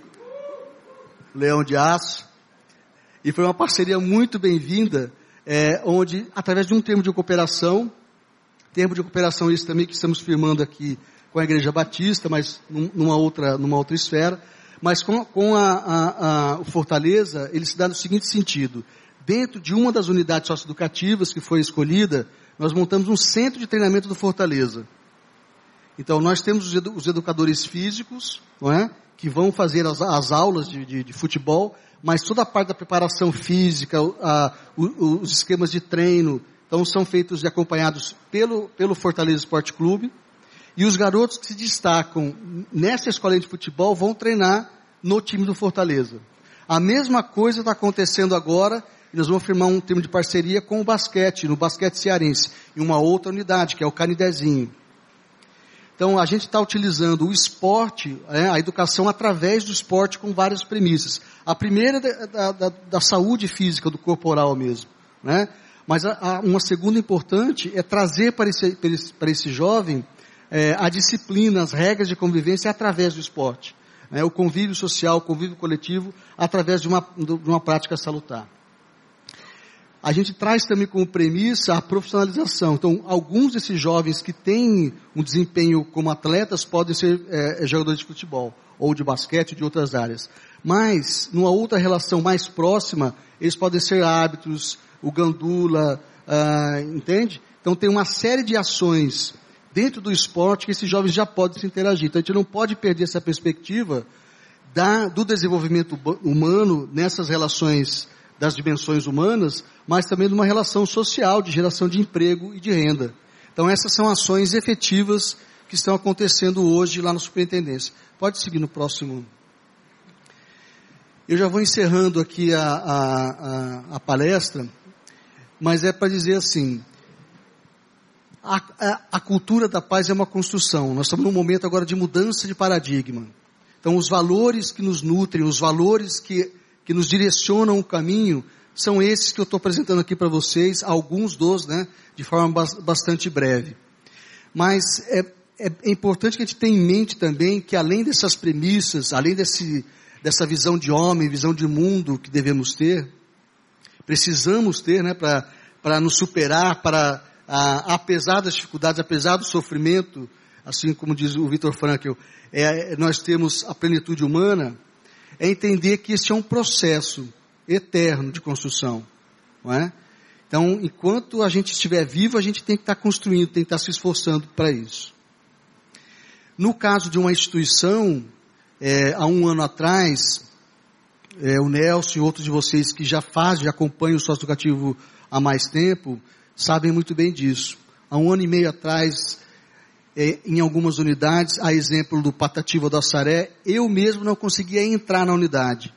Leão de Aço, e foi uma parceria muito bem-vinda, é, onde, através de um termo de cooperação, termo de cooperação esse também que estamos firmando aqui com a Igreja Batista, mas numa outra, numa outra esfera, mas com, com a, a, a, o Fortaleza, ele se dá no seguinte sentido. Dentro de uma das unidades socioeducativas que foi escolhida, nós montamos um centro de treinamento do Fortaleza. Então, nós temos os, edu os educadores físicos, não é? que vão fazer as, as aulas de, de, de, futebol, mas toda a parte da preparação física, a, o, os esquemas de treino, então são feitos e acompanhados pelo, pelo Fortaleza Esporte Clube, e os garotos que se destacam nessa escola de futebol vão treinar no time do Fortaleza. A mesma coisa está acontecendo agora, e nós vamos firmar um termo de parceria com o basquete, no basquete cearense, em uma outra unidade, que é o Canidezinho. Então, a gente está utilizando o esporte, é, a educação através do esporte com várias premissas. A primeira da, da, da saúde física, do corporal mesmo. Né? Mas a, a, uma segunda importante é trazer para esse, para esse, para esse jovem é, a disciplina, as regras de convivência através do esporte. É, o convívio social, o convívio coletivo, através de uma, de uma prática salutar. A gente traz também como premissa a profissionalização. Então, alguns desses jovens que têm um desempenho como atletas podem ser é, jogadores de futebol, ou de basquete, ou de outras áreas. Mas, numa outra relação mais próxima, eles podem ser árbitros, o gandula, ah, entende? Então, tem uma série de ações dentro do esporte que esses jovens já podem se interagir. Então a gente não pode perder essa perspectiva da, do desenvolvimento humano nessas relações das dimensões humanas, mas também de uma relação social, de geração de emprego e de renda. Então essas são ações efetivas que estão acontecendo hoje lá na superintendência. Pode seguir no próximo. Eu já vou encerrando aqui a, a, a, a palestra, mas é para dizer assim, a, a, a, cultura da paz é uma construção. Nós estamos num momento agora de mudança de paradigma. Então, os valores que nos nutrem, os valores que, que nos direcionam o caminho, são esses que eu estou apresentando aqui para vocês, alguns dos, né, de forma bastante breve. Mas é, é, é, importante que a gente tenha em mente também que além dessas premissas, além desse, dessa visão de homem, visão de mundo que devemos ter, precisamos ter, né, para nos superar, para, a, apesar das dificuldades, apesar do sofrimento, assim como diz o Victor Frankl, é, nós temos a plenitude humana, é entender que esse é um processo eterno de construção, não é? Então, enquanto a gente estiver vivo, a gente tem que estar construindo, tem que estar se esforçando para isso. No caso de uma instituição, é, há um ano atrás, é, o Nelson e outros de vocês que já fazem, já acompanham o sócio educativo há mais tempo, sabem muito bem disso. Há um ano e meio atrás, é, em algumas unidades, a exemplo do Patativa do Assaré, eu mesmo não conseguia entrar na unidade.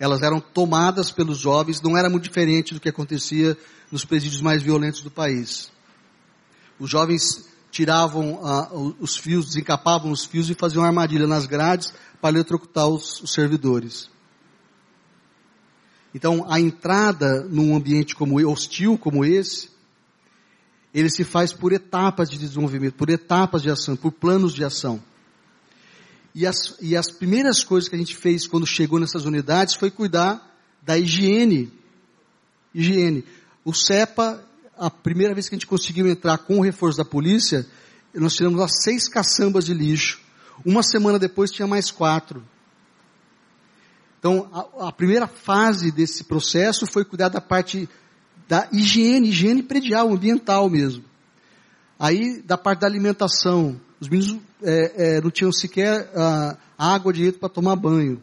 Elas eram tomadas pelos jovens, não era muito diferente do que acontecia nos presídios mais violentos do país. Os jovens tiravam ah, os fios, desencapavam os fios e faziam armadilha nas grades para eletrocutar os, os servidores. Então, a entrada num ambiente como hostil como esse, ele se faz por etapas de desenvolvimento, por etapas de ação, por planos de ação. E as, e as primeiras coisas que a gente fez quando chegou nessas unidades foi cuidar da higiene. Higiene. O CEPA a primeira vez que a gente conseguiu entrar com o reforço da polícia, nós tiramos lá seis caçambas de lixo. Uma semana depois tinha mais quatro. Então, a, a, primeira fase desse processo foi cuidar da parte da higiene, higiene predial, ambiental mesmo. Aí, da parte da alimentação, os meninos é, é, não tinham sequer a, água direito para tomar banho.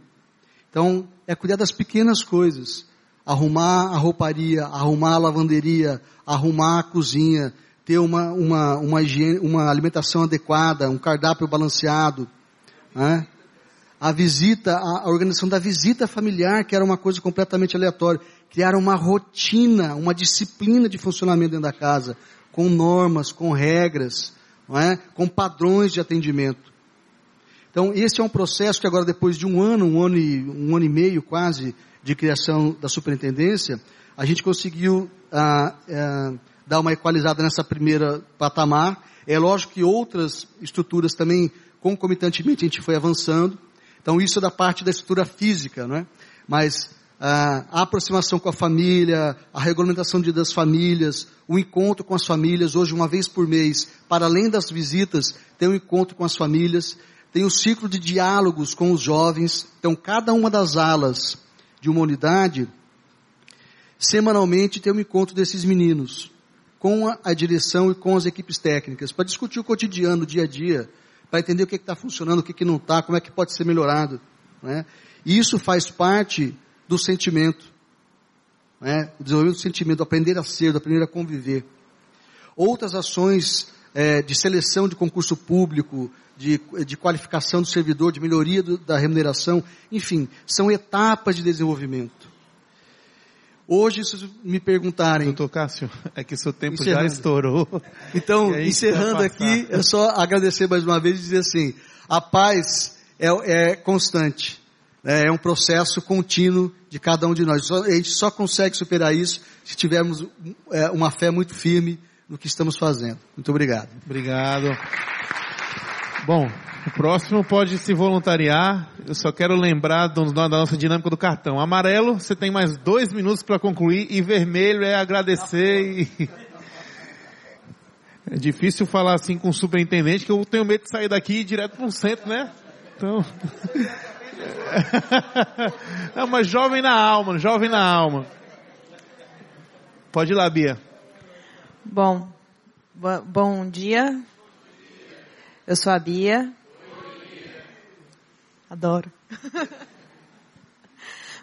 Então, é cuidar das pequenas coisas arrumar a rouparia, arrumar a lavanderia, arrumar a cozinha, ter uma, uma, uma, higiene, uma alimentação adequada, um cardápio balanceado. Né? A visita, a, organização da visita familiar, que era uma coisa completamente aleatória. Criar uma rotina, uma disciplina de funcionamento dentro da casa, com normas, com regras, é? com padrões de atendimento. Então, esse é um processo que agora, depois de um ano, um ano e, um ano e meio quase, de criação da superintendência, a gente conseguiu ah, ah, dar uma equalizada nessa primeira patamar. É lógico que outras estruturas também, concomitantemente, a gente foi avançando. Então, isso é da parte da estrutura física, não é? Mas ah, a aproximação com a família, a regulamentação de, das famílias, o encontro com as famílias, hoje uma vez por mês, para além das visitas, tem um encontro com as famílias, tem o um ciclo de diálogos com os jovens. Então, cada uma das alas de uma unidade, semanalmente tem um encontro desses meninos, com a, a direção e com as equipes técnicas, para discutir o cotidiano, o dia a dia, para entender o que está funcionando, o que, que não está, como é que pode ser melhorado. Né? E isso faz parte do sentimento. Né? O desenvolvimento do sentimento, aprender a ser, aprender a conviver. Outras ações é, de seleção de concurso público, de, de qualificação do servidor, de melhoria do, da remuneração, enfim, são etapas de desenvolvimento. Hoje, se me perguntarem. Doutor Cássio, é que seu tempo já estourou. Então, encerrando aqui, é só agradecer mais uma vez e dizer assim: a paz é, é constante, né? é um processo contínuo de cada um de nós. A gente só consegue superar isso se tivermos é, uma fé muito firme no que estamos fazendo. Muito obrigado. Obrigado. Bom, o próximo pode se voluntariar. Eu só quero lembrar do, da nossa dinâmica do cartão. Amarelo, você tem mais dois minutos para concluir. E vermelho é agradecer. E... É difícil falar assim com o superintendente, que eu tenho medo de sair daqui direto para o centro, né? Então. É uma jovem na alma, jovem na alma. Pode ir lá, Bia. Bom, bom dia. Eu sou a Bia. Adoro.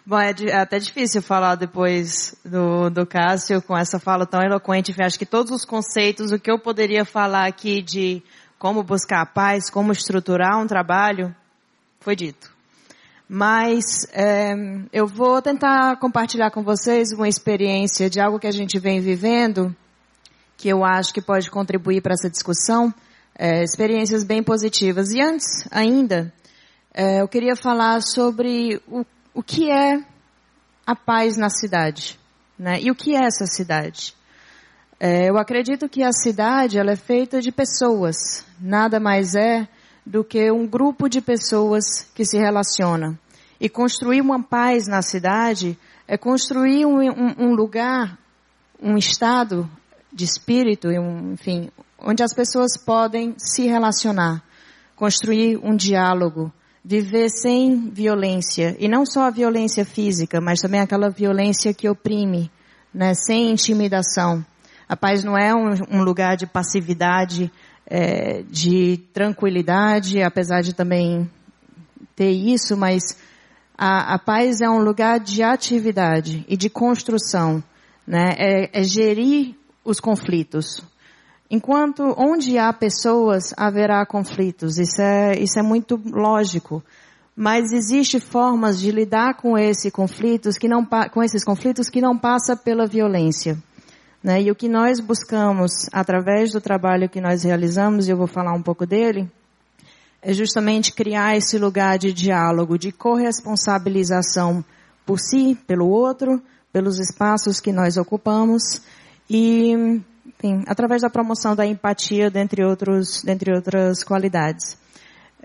Bom, é, é, até difícil falar depois do, do Cássio com essa fala tão eloquente. Acho que todos os conceitos, o que eu poderia falar aqui de como buscar a paz, como estruturar um trabalho, foi dito. Mas é, eu vou tentar compartilhar com vocês uma experiência de algo que a gente vem vivendo, que eu acho que pode contribuir para essa discussão. É, experiências bem positivas. E antes ainda, é, eu queria falar sobre o o que é a paz na cidade, né? E o que é essa cidade? É, eu acredito que a cidade ela é feita de pessoas, nada mais é do que um grupo de pessoas que se relacionam. E construir uma paz na cidade é construir um, um, um lugar, um estado de espírito, enfim, onde as pessoas podem se relacionar, construir um diálogo, viver sem violência. E não só a violência física, mas também aquela violência que oprime, né? sem intimidação. A paz não é um, um lugar de passividade, é, de tranquilidade, apesar de também ter isso, mas a, a, paz é um lugar de atividade e de construção. Né? É, é gerir os conflitos. Enquanto onde há pessoas, haverá conflitos. Isso é, isso é muito lógico. Mas existe formas de lidar com, esse conflitos que não, com esses conflitos que não passa pela violência. Né? E o que nós buscamos através do trabalho que nós realizamos, e eu vou falar um pouco dele, é justamente criar esse lugar de diálogo, de corresponsabilização por si, pelo outro, pelos espaços que nós ocupamos e enfim, através da promoção da empatia, dentre, outros, dentre outras qualidades.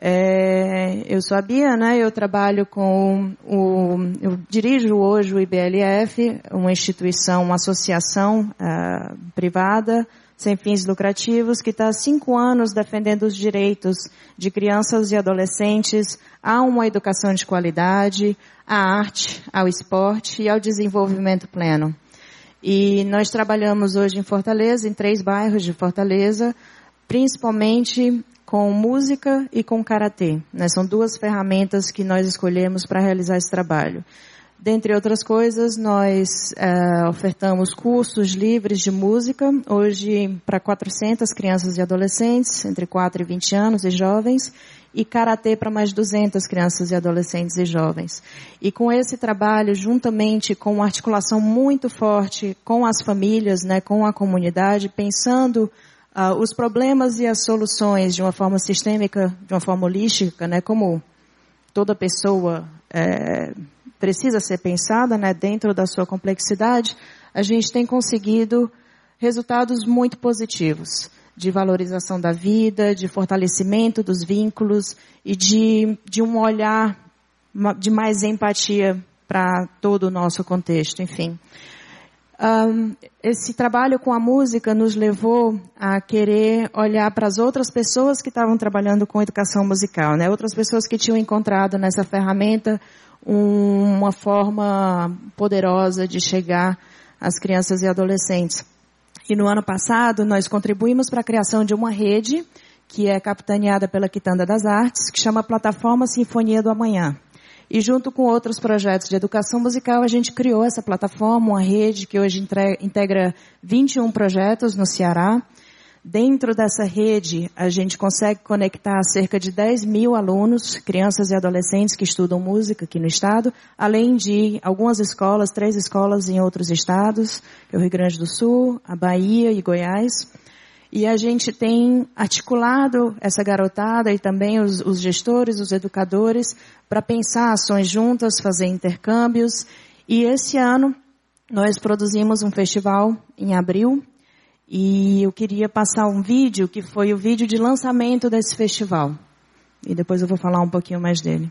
É, eu sou a Bia, né? Eu trabalho com o, eu dirijo hoje o IBLF, uma instituição, uma associação uh, privada sem fins lucrativos que está há cinco anos defendendo os direitos de crianças e adolescentes a uma educação de qualidade, à arte, ao esporte e ao desenvolvimento pleno. E nós trabalhamos hoje em Fortaleza, em três bairros de Fortaleza, principalmente com música e com karatê. Né? São duas ferramentas que nós escolhemos para realizar esse trabalho. Dentre outras coisas, nós é, ofertamos cursos livres de música, hoje para 400 crianças e adolescentes, entre 4 e 20 anos e jovens, e karatê para mais 200 crianças e adolescentes e jovens. E com esse trabalho, juntamente com uma articulação muito forte com as famílias, né, com a comunidade, pensando uh, os problemas e as soluções de uma forma sistêmica, de uma forma holística, né, como toda pessoa é, precisa ser pensada né, dentro da sua complexidade, a gente tem conseguido resultados muito positivos de valorização da vida, de fortalecimento dos vínculos e de, de um olhar de mais empatia para todo o nosso contexto, enfim. Um, esse trabalho com a música nos levou a querer olhar para as outras pessoas que estavam trabalhando com educação musical, né? Outras pessoas que tinham encontrado nessa ferramenta um, uma forma poderosa de chegar às crianças e adolescentes. E no ano passado nós contribuímos para a criação de uma rede que é capitaneada pela Quitanda das Artes, que chama Plataforma Sinfonia do Amanhã. E junto com outros projetos de educação musical, a gente criou essa plataforma, uma rede que hoje integra 21 projetos no Ceará, Dentro dessa rede, a gente consegue conectar cerca de 10 mil alunos, crianças e adolescentes que estudam música aqui no estado, além de algumas escolas, três escolas em outros estados, é o Rio Grande do Sul, a Bahia e Goiás. E a gente tem articulado essa garotada e também os, os gestores, os educadores, para pensar ações juntas, fazer intercâmbios. E esse ano nós produzimos um festival em abril, e eu queria passar um vídeo que foi o vídeo de lançamento desse festival. E depois eu vou falar um pouquinho mais dele.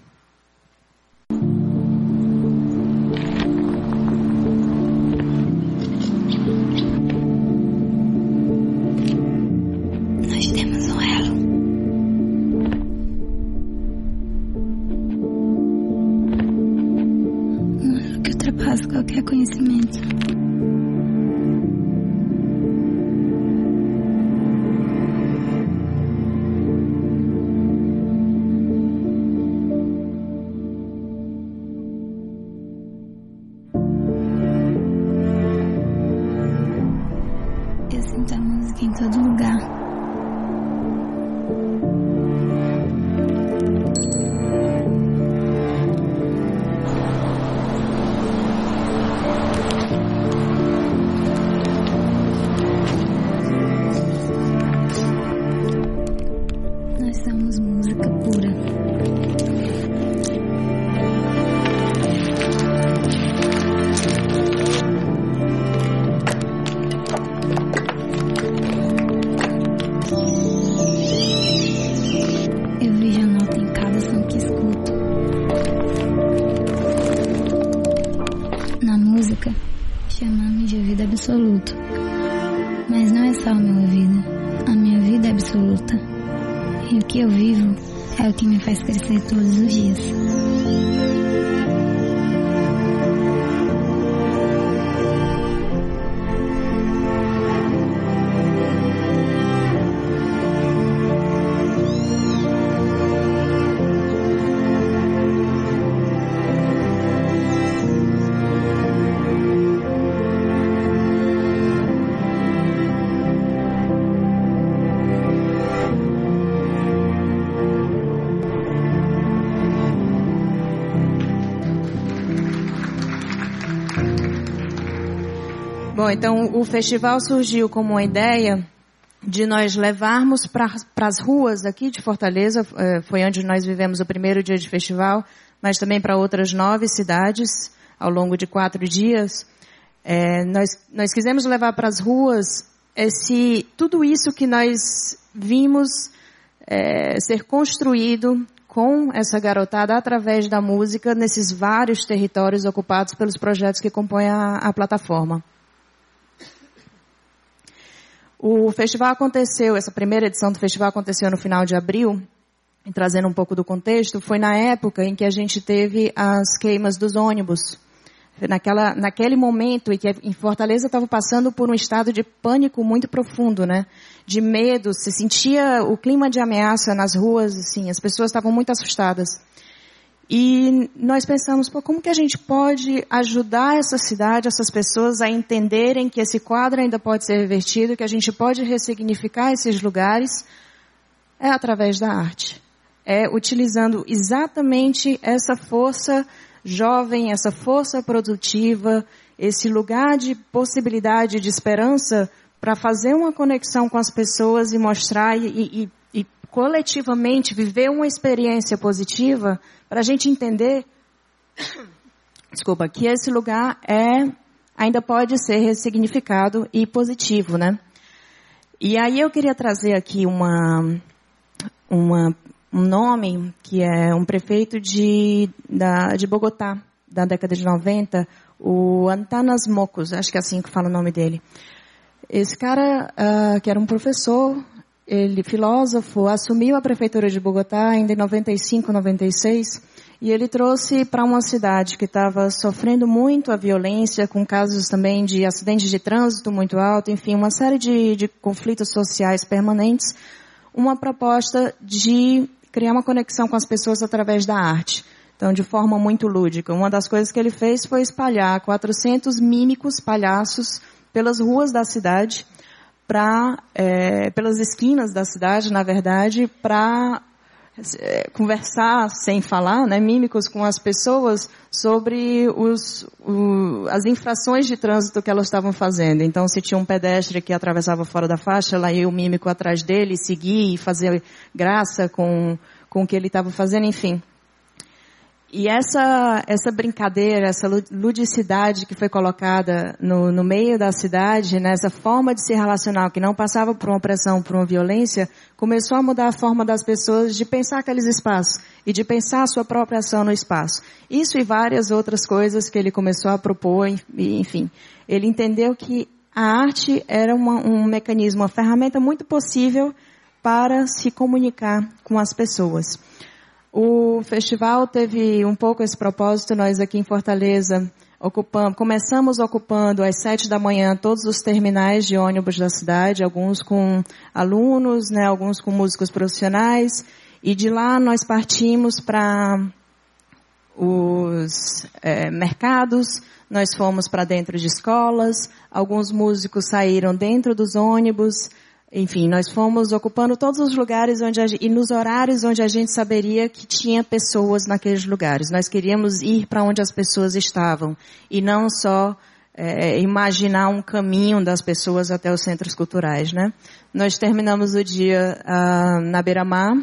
Bom, então o festival surgiu como uma ideia de nós levarmos para as ruas aqui de Fortaleza, eh, foi onde nós vivemos o primeiro dia de festival, mas também para outras nove cidades ao longo de quatro dias. É, nós, nós quisemos levar para as ruas esse, tudo isso que nós vimos é, ser construído com essa garotada através da música nesses vários territórios ocupados pelos projetos que compõem a, a plataforma. O festival aconteceu, essa primeira edição do festival aconteceu no final de abril, e trazendo um pouco do contexto, foi na época em que a gente teve as queimas dos ônibus. Naquela, naquele momento em que em Fortaleza estava passando por um estado de pânico muito profundo, né? De medo, se sentia o clima de ameaça nas ruas, assim, as pessoas estavam muito assustadas. E nós pensamos, pô, como que a gente pode ajudar essa cidade, essas pessoas a entenderem que esse quadro ainda pode ser revertido, que a gente pode ressignificar esses lugares? É através da arte. É utilizando exatamente essa força jovem, essa força produtiva, esse lugar de possibilidade, de esperança, para fazer uma conexão com as pessoas e mostrar e, e, coletivamente viver uma experiência positiva para a gente entender, desculpa, que esse lugar é ainda pode ser ressignificado e positivo, né? E aí eu queria trazer aqui uma, uma um nome que é um prefeito de, da, de Bogotá, da década de 90, o Antanas Mocos, acho que é assim que fala o nome dele. Esse cara, uh, que era um professor ele, filósofo, assumiu a prefeitura de Bogotá ainda em 95, 96, e ele trouxe para uma cidade que estava sofrendo muito a violência, com casos também de acidentes de trânsito muito alto, enfim, uma série de, de conflitos sociais permanentes, uma proposta de criar uma conexão com as pessoas através da arte. Então, de forma muito lúdica. Uma das coisas que ele fez foi espalhar 400 mímicos palhaços pelas ruas da cidade, para é, pelas esquinas da cidade, na verdade, para é, conversar sem falar, né, mímicos com as pessoas sobre os, o, as infrações de trânsito que elas estavam fazendo. Então, se tinha um pedestre que atravessava fora da faixa, lá ia o mímico atrás dele, seguir e fazer graça com, com o que ele estava fazendo, enfim. E essa, essa brincadeira, essa ludicidade que foi colocada no, no meio da cidade, né, essa forma de se relacionar que não passava por uma opressão, por uma violência, começou a mudar a forma das pessoas de pensar aqueles espaços e de pensar a sua própria ação no espaço. Isso e várias outras coisas que ele começou a propor, enfim. Ele entendeu que a arte era uma, um mecanismo, uma ferramenta muito possível para se comunicar com as pessoas. O festival teve um pouco esse propósito. Nós aqui em Fortaleza ocupamos, começamos ocupando às sete da manhã todos os terminais de ônibus da cidade, alguns com alunos, né, alguns com músicos profissionais. E de lá nós partimos para os é, mercados, nós fomos para dentro de escolas, alguns músicos saíram dentro dos ônibus, enfim, nós fomos ocupando todos os lugares onde a, e nos horários onde a gente saberia que tinha pessoas naqueles lugares. Nós queríamos ir para onde as pessoas estavam e não só é, imaginar um caminho das pessoas até os centros culturais, né? Nós terminamos o dia ah, na beira-mar,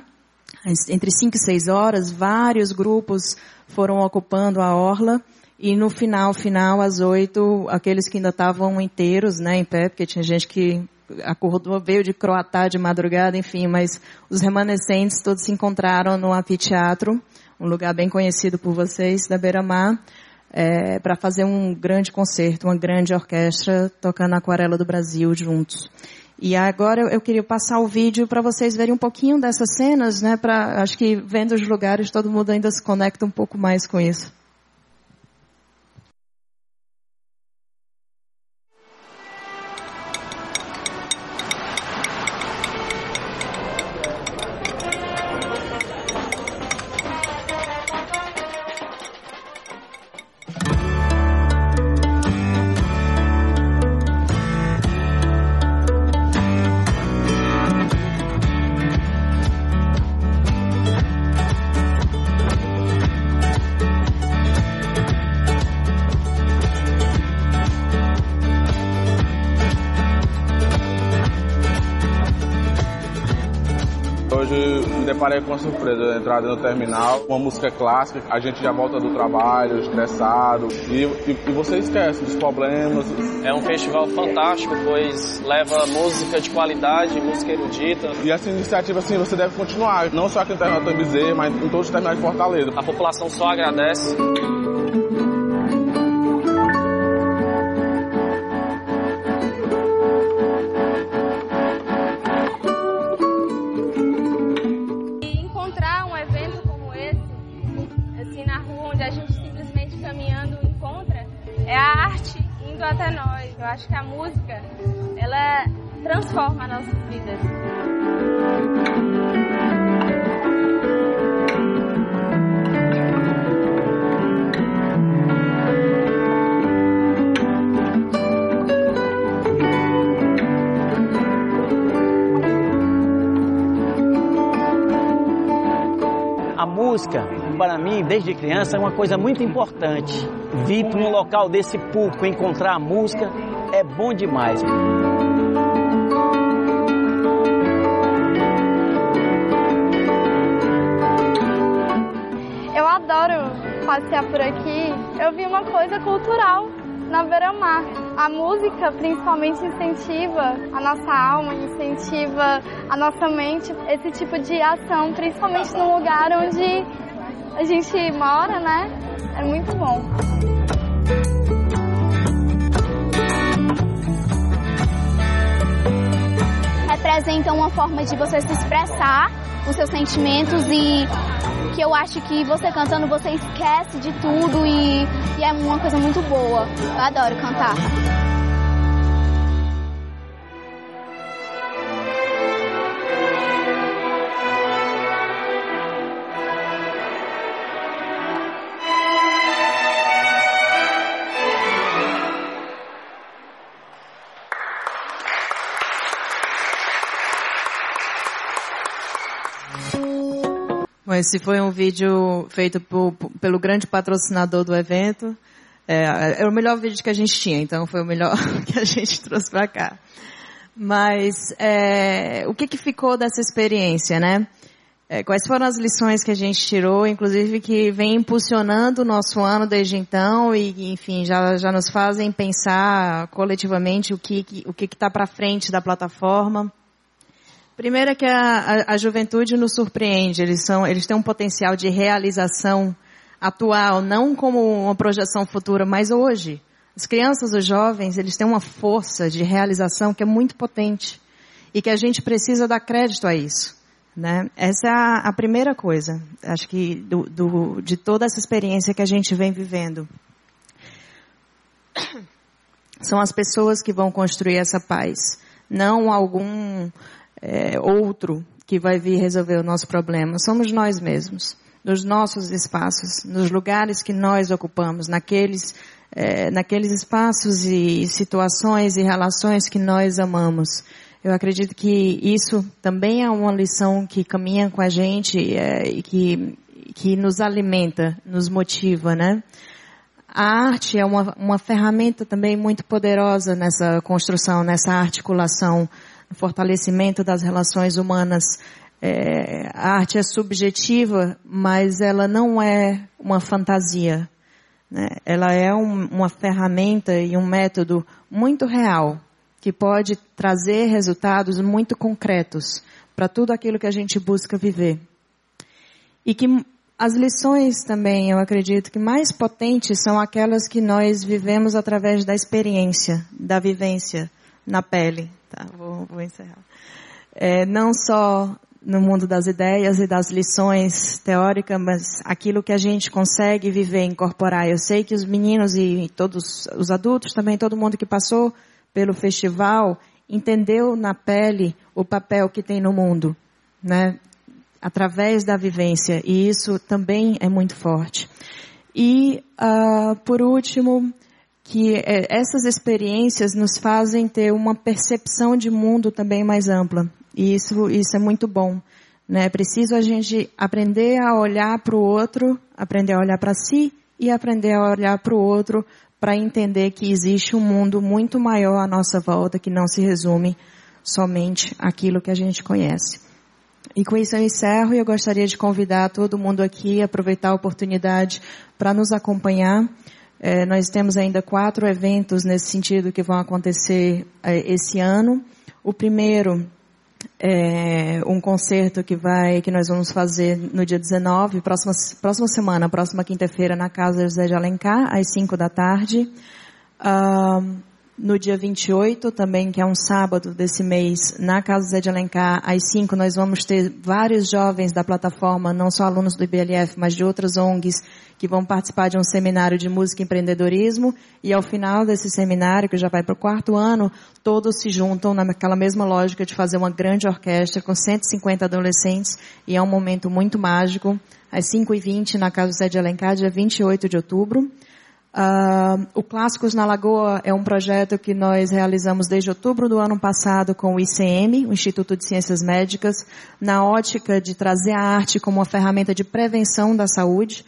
entre 5 e 6 horas, vários grupos foram ocupando a orla e no final, final, às 8, aqueles que ainda estavam inteiros, né, em pé, porque tinha gente que acordou, veio de croatar de madrugada, enfim, mas os remanescentes todos se encontraram no anfiteatro, um lugar bem conhecido por vocês, da Beira-Mar, é, para fazer um grande concerto, uma grande orquestra tocando a Aquarela do Brasil juntos. E agora eu queria passar o vídeo para vocês verem um pouquinho dessas cenas, né? Para acho que vendo os lugares todo mundo ainda se conecta um pouco mais com isso. Entrada no terminal, uma música clássica, a gente já volta do trabalho, estressado, e, e, e você esquece dos problemas. É um festival fantástico, pois leva música de qualidade, música erudita. E essa iniciativa, assim, você deve continuar, não só aqui no Terminal Bezerra, mas em todos os terminais de Fortaleza. A população só agradece. Que a música, ela transforma nossas vidas. A música para mim, desde criança, é uma coisa muito importante. Vir para um local desse público, encontrar a música, bom demais. Eu adoro passear por aqui. Eu vi uma coisa cultural na beira-mar. A música principalmente incentiva a nossa alma, incentiva a nossa mente, esse tipo de ação, principalmente num lugar onde a gente mora, né? É muito bom. Representa uma forma de você se expressar os seus sentimentos e que eu acho que você cantando você esquece de tudo e, e é uma coisa muito boa. Eu adoro cantar. Esse foi um vídeo feito por, pelo grande patrocinador do evento. É, era o melhor vídeo que a gente tinha, então foi o melhor que a gente trouxe para cá. Mas é, o que, que ficou dessa experiência, né? É, quais foram as lições que a gente tirou, inclusive que vem impulsionando o nosso ano desde então e, enfim, já, já nos fazem pensar coletivamente o que o que está para frente da plataforma. Primeiro é que a, a, a, juventude nos surpreende. Eles são, eles têm um potencial de realização atual, não como uma projeção futura, mas hoje. As crianças, os jovens, eles têm uma força de realização que é muito potente e que a gente precisa dar crédito a isso. Né? Essa é a, a primeira coisa, acho que do, do, de toda essa experiência que a gente vem vivendo. São as pessoas que vão construir essa paz, não algum é, outro que vai vir resolver o nosso problema. Somos nós mesmos, nos nossos espaços, nos lugares que nós ocupamos, naqueles, é, naqueles espaços e situações e relações que nós amamos. Eu acredito que isso também é uma lição que caminha com a gente é, e que, que nos alimenta, nos motiva, né? A arte é uma, uma ferramenta também muito poderosa nessa construção, nessa articulação fortalecimento das relações humanas. É, a arte é subjetiva, mas ela não é uma fantasia. Né? Ela é um, uma ferramenta e um método muito real, que pode trazer resultados muito concretos para tudo aquilo que a gente busca viver. E que as lições também, eu acredito que mais potentes são aquelas que nós vivemos através da experiência, da vivência na pele. Tá, vou, vou encerrar. É, não só no mundo das ideias e das lições teóricas, mas aquilo que a gente consegue viver, incorporar. Eu sei que os meninos e todos os adultos, também todo mundo que passou pelo festival, entendeu na pele o papel que tem no mundo, né? Através da vivência. E isso também é muito forte. E, uh, por último, que é, essas experiências nos fazem ter uma percepção de mundo também mais ampla. E isso, isso é muito bom. Né? É preciso a gente aprender a olhar para o outro, aprender a olhar para si e aprender a olhar para o outro para entender que existe um mundo muito maior à nossa volta que não se resume somente aquilo que a gente conhece. E com isso eu encerro e eu gostaria de convidar todo mundo aqui a aproveitar a oportunidade para nos acompanhar. É, nós temos ainda quatro eventos nesse sentido que vão acontecer é, esse ano. O primeiro é, um concerto que vai, que nós vamos fazer no dia 19, próxima, próxima semana, próxima quinta-feira, na casa José de Alencar, às 5 da tarde. Uh, no dia 28, também, que é um sábado desse mês, na Casa Zé de Alencar, às 5, nós vamos ter vários jovens da plataforma, não só alunos do IBLF, mas de outras ONGs, que vão participar de um seminário de música e empreendedorismo. E ao final desse seminário, que já vai para o quarto ano, todos se juntam naquela mesma lógica de fazer uma grande orquestra com 150 adolescentes. E é um momento muito mágico. Às 5h20, na Casa Zé de Alencar, dia 28 de outubro. Uh, o Clássicos na Lagoa é um projeto que nós realizamos desde outubro do ano passado com o ICM, o Instituto de Ciências Médicas, na ótica de trazer a arte como uma ferramenta de prevenção da saúde.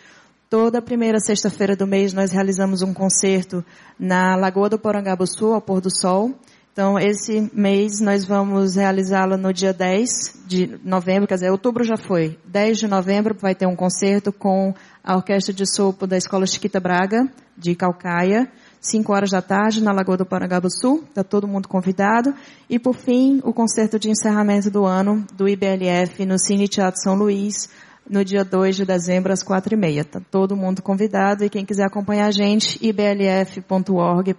Toda primeira sexta-feira do mês nós realizamos um concerto na Lagoa do Porangabuçu, ao pôr do sol. Então, esse mês nós vamos realizá-lo no dia 10 de novembro, quer dizer, outubro já foi. 10 de novembro vai ter um concerto com a Orquestra de Sopro da Escola Chiquita Braga, de Calcaia, 5 horas da tarde, na Lagoa do Sul. Está todo mundo convidado. E, por fim, o concerto de encerramento do ano do IBLF no Cine Teatro São Luís, no dia 2 de dezembro, às 4h30. Está todo mundo convidado e quem quiser acompanhar a gente, iblf.org.br.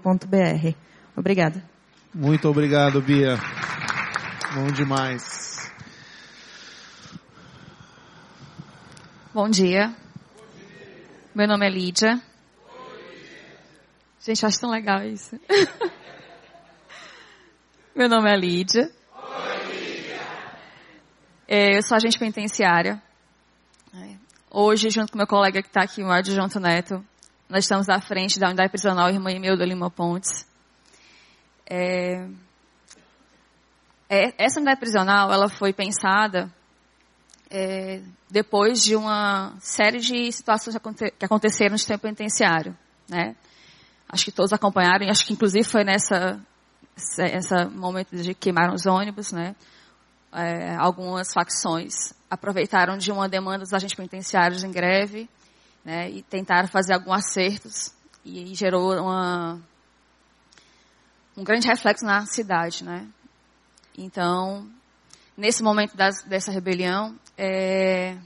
Obrigada. Muito obrigado, Bia. Bom demais. Bom dia. Meu nome é Lídia. Gente, acho tão legal isso. Meu nome é Lídia. É, eu sou agente penitenciária. Hoje, junto com meu colega que está aqui, o Adjunto Neto, nós estamos à frente da unidade prisional Irmã Emilda Lima Pontes. É, é, essa unidade prisional, ela foi pensada é, depois de uma série de situações que aconteceram no sistema penitenciário, né? Acho que todos acompanharam, acho que inclusive foi nessa essa momento de queimaram os ônibus, né? É, algumas facções aproveitaram de uma demanda dos agentes penitenciários em greve, né? E tentaram fazer alguns acertos e, e gerou uma, um grande reflexo na cidade, né? Então, nesse momento das, dessa rebelião, é,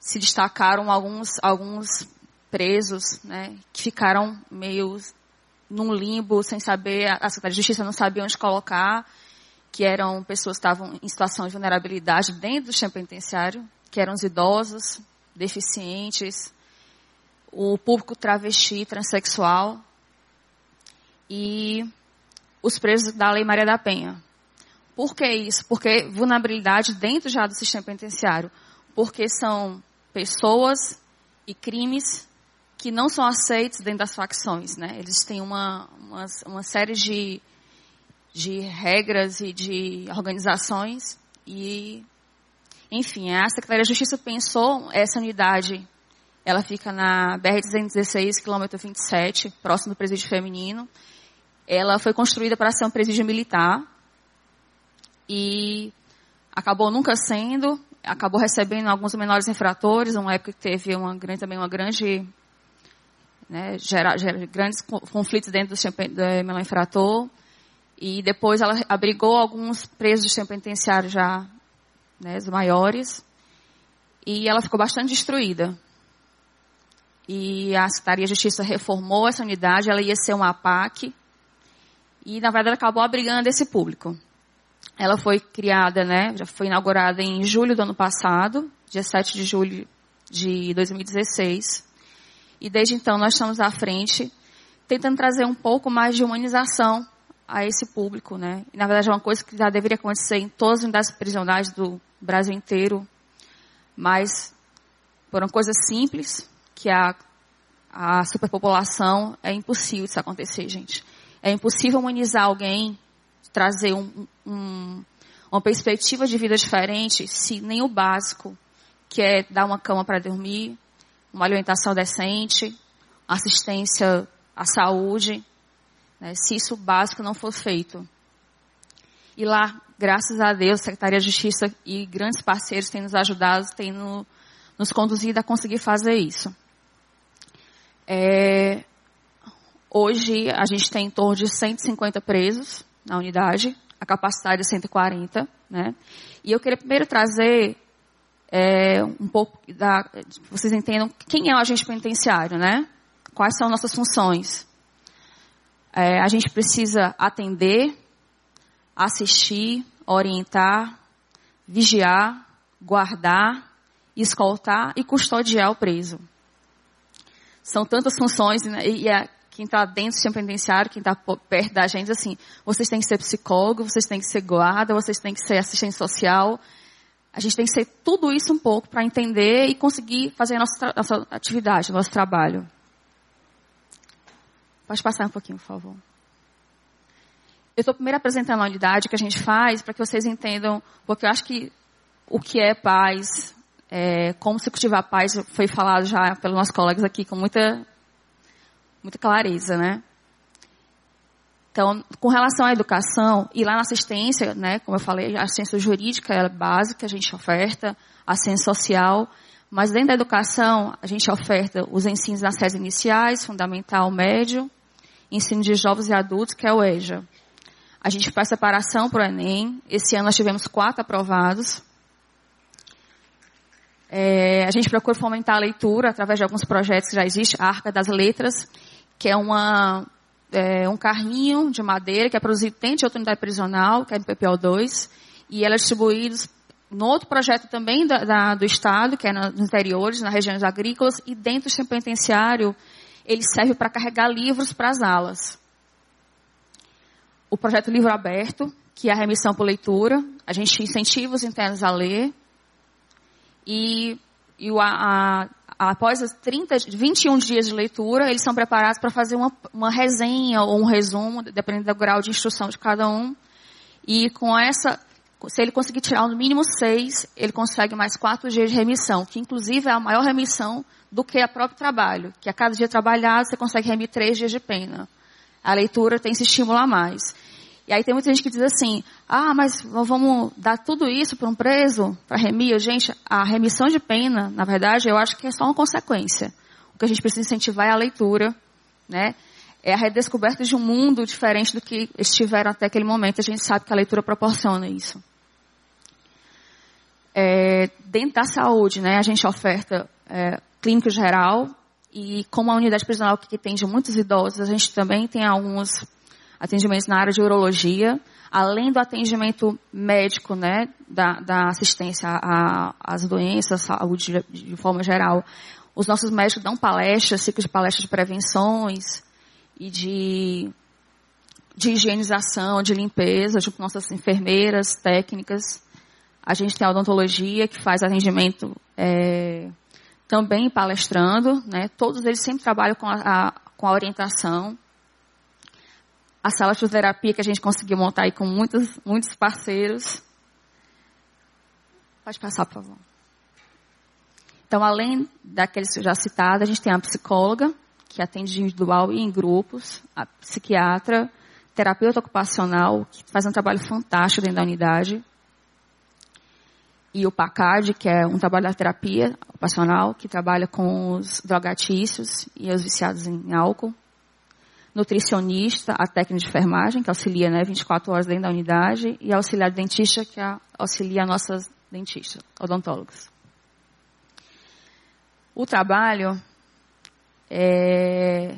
se destacaram alguns, alguns presos, né, que ficaram meio num limbo, sem saber, a Secretaria de Justiça não sabia onde colocar, que eram pessoas que estavam em situação de vulnerabilidade dentro do sistema penitenciário, que eram os idosos, deficientes, o público travesti, transexual e os presos da Lei Maria da Penha. Por que isso? Porque vulnerabilidade dentro já do sistema penitenciário. Porque são pessoas e crimes que não são aceitos dentro das facções, né? Eles têm uma, uma, uma série de, de regras e de organizações e, enfim, a Secretaria de Justiça pensou essa unidade, ela fica na BR-216, quilômetro 27, próximo do presídio feminino. Ela foi construída para ser um presídio militar e acabou nunca sendo, acabou recebendo alguns menores infratores, uma época que teve uma grande, também uma grande né, gera, gera grandes conflitos dentro do, do menor infrator. E depois ela abrigou alguns presos sistema penitenciário já, né, os maiores. e ela ficou bastante destruída. E a Secretaria de Justiça reformou essa unidade, ela ia ser uma APAC, e na verdade ela acabou abrigando esse público. Ela foi criada, né, já foi inaugurada em julho do ano passado, dia 7 de julho de 2016. E desde então nós estamos à frente, tentando trazer um pouco mais de humanização a esse público, né? E, na verdade é uma coisa que já deveria acontecer em todas as unidades prisionais do Brasil inteiro, mas por uma coisa simples, que é a, a superpopulação, é impossível isso acontecer, gente. É impossível humanizar alguém trazer um, um, uma perspectiva de vida diferente se nem o básico, que é dar uma cama para dormir, uma alimentação decente, assistência à saúde, né, se isso básico não for feito. E lá, graças a Deus, a Secretaria de Justiça e grandes parceiros têm nos ajudado, têm no, nos conduzido a conseguir fazer isso. É, hoje, a gente tem em torno de 150 presos, na unidade, a capacidade é 140, né? E eu queria primeiro trazer é, um pouco da, vocês entendam quem é o agente penitenciário, né? Quais são nossas funções? É, a gente precisa atender, assistir, orientar, vigiar, guardar, escoltar e custodiar o preso. São tantas funções né? e, e é quem está dentro do sistema penitenciário, quem está perto da gente, assim, vocês têm que ser psicólogo, vocês têm que ser guarda, vocês têm que ser assistente social. A gente tem que ser tudo isso um pouco para entender e conseguir fazer a nossa, nossa atividade, nosso trabalho. Pode passar um pouquinho, por favor. Eu estou primeiro apresentando a unidade que a gente faz para que vocês entendam, porque eu acho que o que é paz, é, como se cultivar paz, foi falado já pelos nossos colegas aqui com muita muita clareza, né? Então, com relação à educação, e lá na assistência, né, como eu falei, a assistência jurídica é básica, a gente oferta, a assistência social, mas dentro da educação, a gente oferta os ensinos nas séries iniciais, fundamental, médio, ensino de jovens e adultos, que é o EJA. A gente faz separação para o Enem, esse ano nós tivemos quatro aprovados. É, a gente procura fomentar a leitura através de alguns projetos que já existem, a Arca das Letras, que é, uma, é, um carrinho de madeira que é produzido dentro de outra unidade prisional, que é no PPO2, e ela é distribuída no outro projeto também da, da, do Estado, que é nos interiores, nas regiões agrícolas, e dentro do sistema penitenciário, ele serve para carregar livros para as alas. O projeto Livro Aberto, que é a remissão por leitura, a gente incentiva os internos a ler, e, e a, a após os 30, 21 dias de leitura, eles são preparados para fazer uma, uma resenha ou um resumo, dependendo do grau de instrução de cada um. E com essa, se ele conseguir tirar no mínimo seis, ele consegue mais quatro dias de remissão, que inclusive é a maior remissão do que a próprio trabalho, que a cada dia trabalhado você consegue remir três dias de pena. A leitura tem esse estímulo a mais. E aí tem muita gente que diz assim, ah, mas vamos dar tudo isso para um preso, para remir? Gente, a remissão de pena, na verdade, eu acho que é só uma consequência. O que a gente precisa incentivar é a leitura, né? É a redescoberta de um mundo diferente do que estiveram até aquele momento. A gente sabe que a leitura proporciona isso. É, dentro da saúde, né, a gente oferta é, clínico geral e como a unidade prisional que atende muitos idosos, a gente também tem alguns atendimentos na área de urologia, além do atendimento médico, né, da, da assistência às doenças, saúde de, de, forma geral. Os nossos médicos dão palestras, ciclos de palestras de prevenções e de, de higienização, de limpeza, junto com nossas enfermeiras, técnicas. A gente tem a odontologia, que faz atendimento é, também palestrando, né? Todos eles sempre trabalham com a, a com a orientação a sala de terapia que a gente conseguiu montar aí com muitos, muitos parceiros. Pode passar, por favor. Então, além daqueles já citados, a gente tem a psicóloga, que atende individual e em grupos, a psiquiatra, terapeuta ocupacional, que faz um trabalho fantástico dentro da unidade, e o PACAD, que é um trabalho da terapia ocupacional, que trabalha com os drogatícios e os viciados em álcool nutricionista, a técnica de enfermagem, que auxilia né, 24 horas dentro da unidade, e auxiliar de dentista, que auxilia nossas dentistas, odontólogos. O trabalho, é,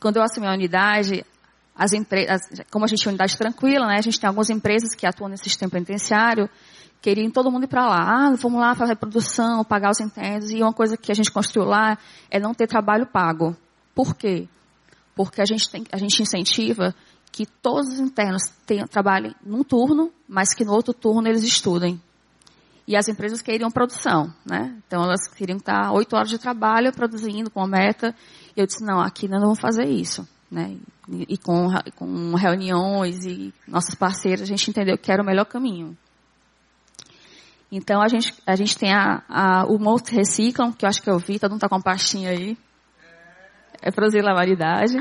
quando eu assumi a unidade, as empresas, como a gente é uma unidade tranquila, né, a gente tem algumas empresas que atuam nesse sistema penitenciário, queriam todo mundo ir para lá. Ah, vamos lá fazer produção, pagar os internos. E uma coisa que a gente construiu lá é não ter trabalho pago. Por quê? Porque a gente, tem, a gente incentiva que todos os internos tenham, trabalhem num turno, mas que no outro turno eles estudem. E as empresas queriam produção, né? Então elas queriam estar oito horas de trabalho produzindo com a meta. E eu disse, não, aqui nós não vamos fazer isso. Né? E, e com, com reuniões e nossos parceiros, a gente entendeu que era o melhor caminho. Então a gente, a gente tem a, a, o Multi Reciclam, que eu acho que eu vi, todo mundo está com uma pastinha aí. É produzir lavaridade.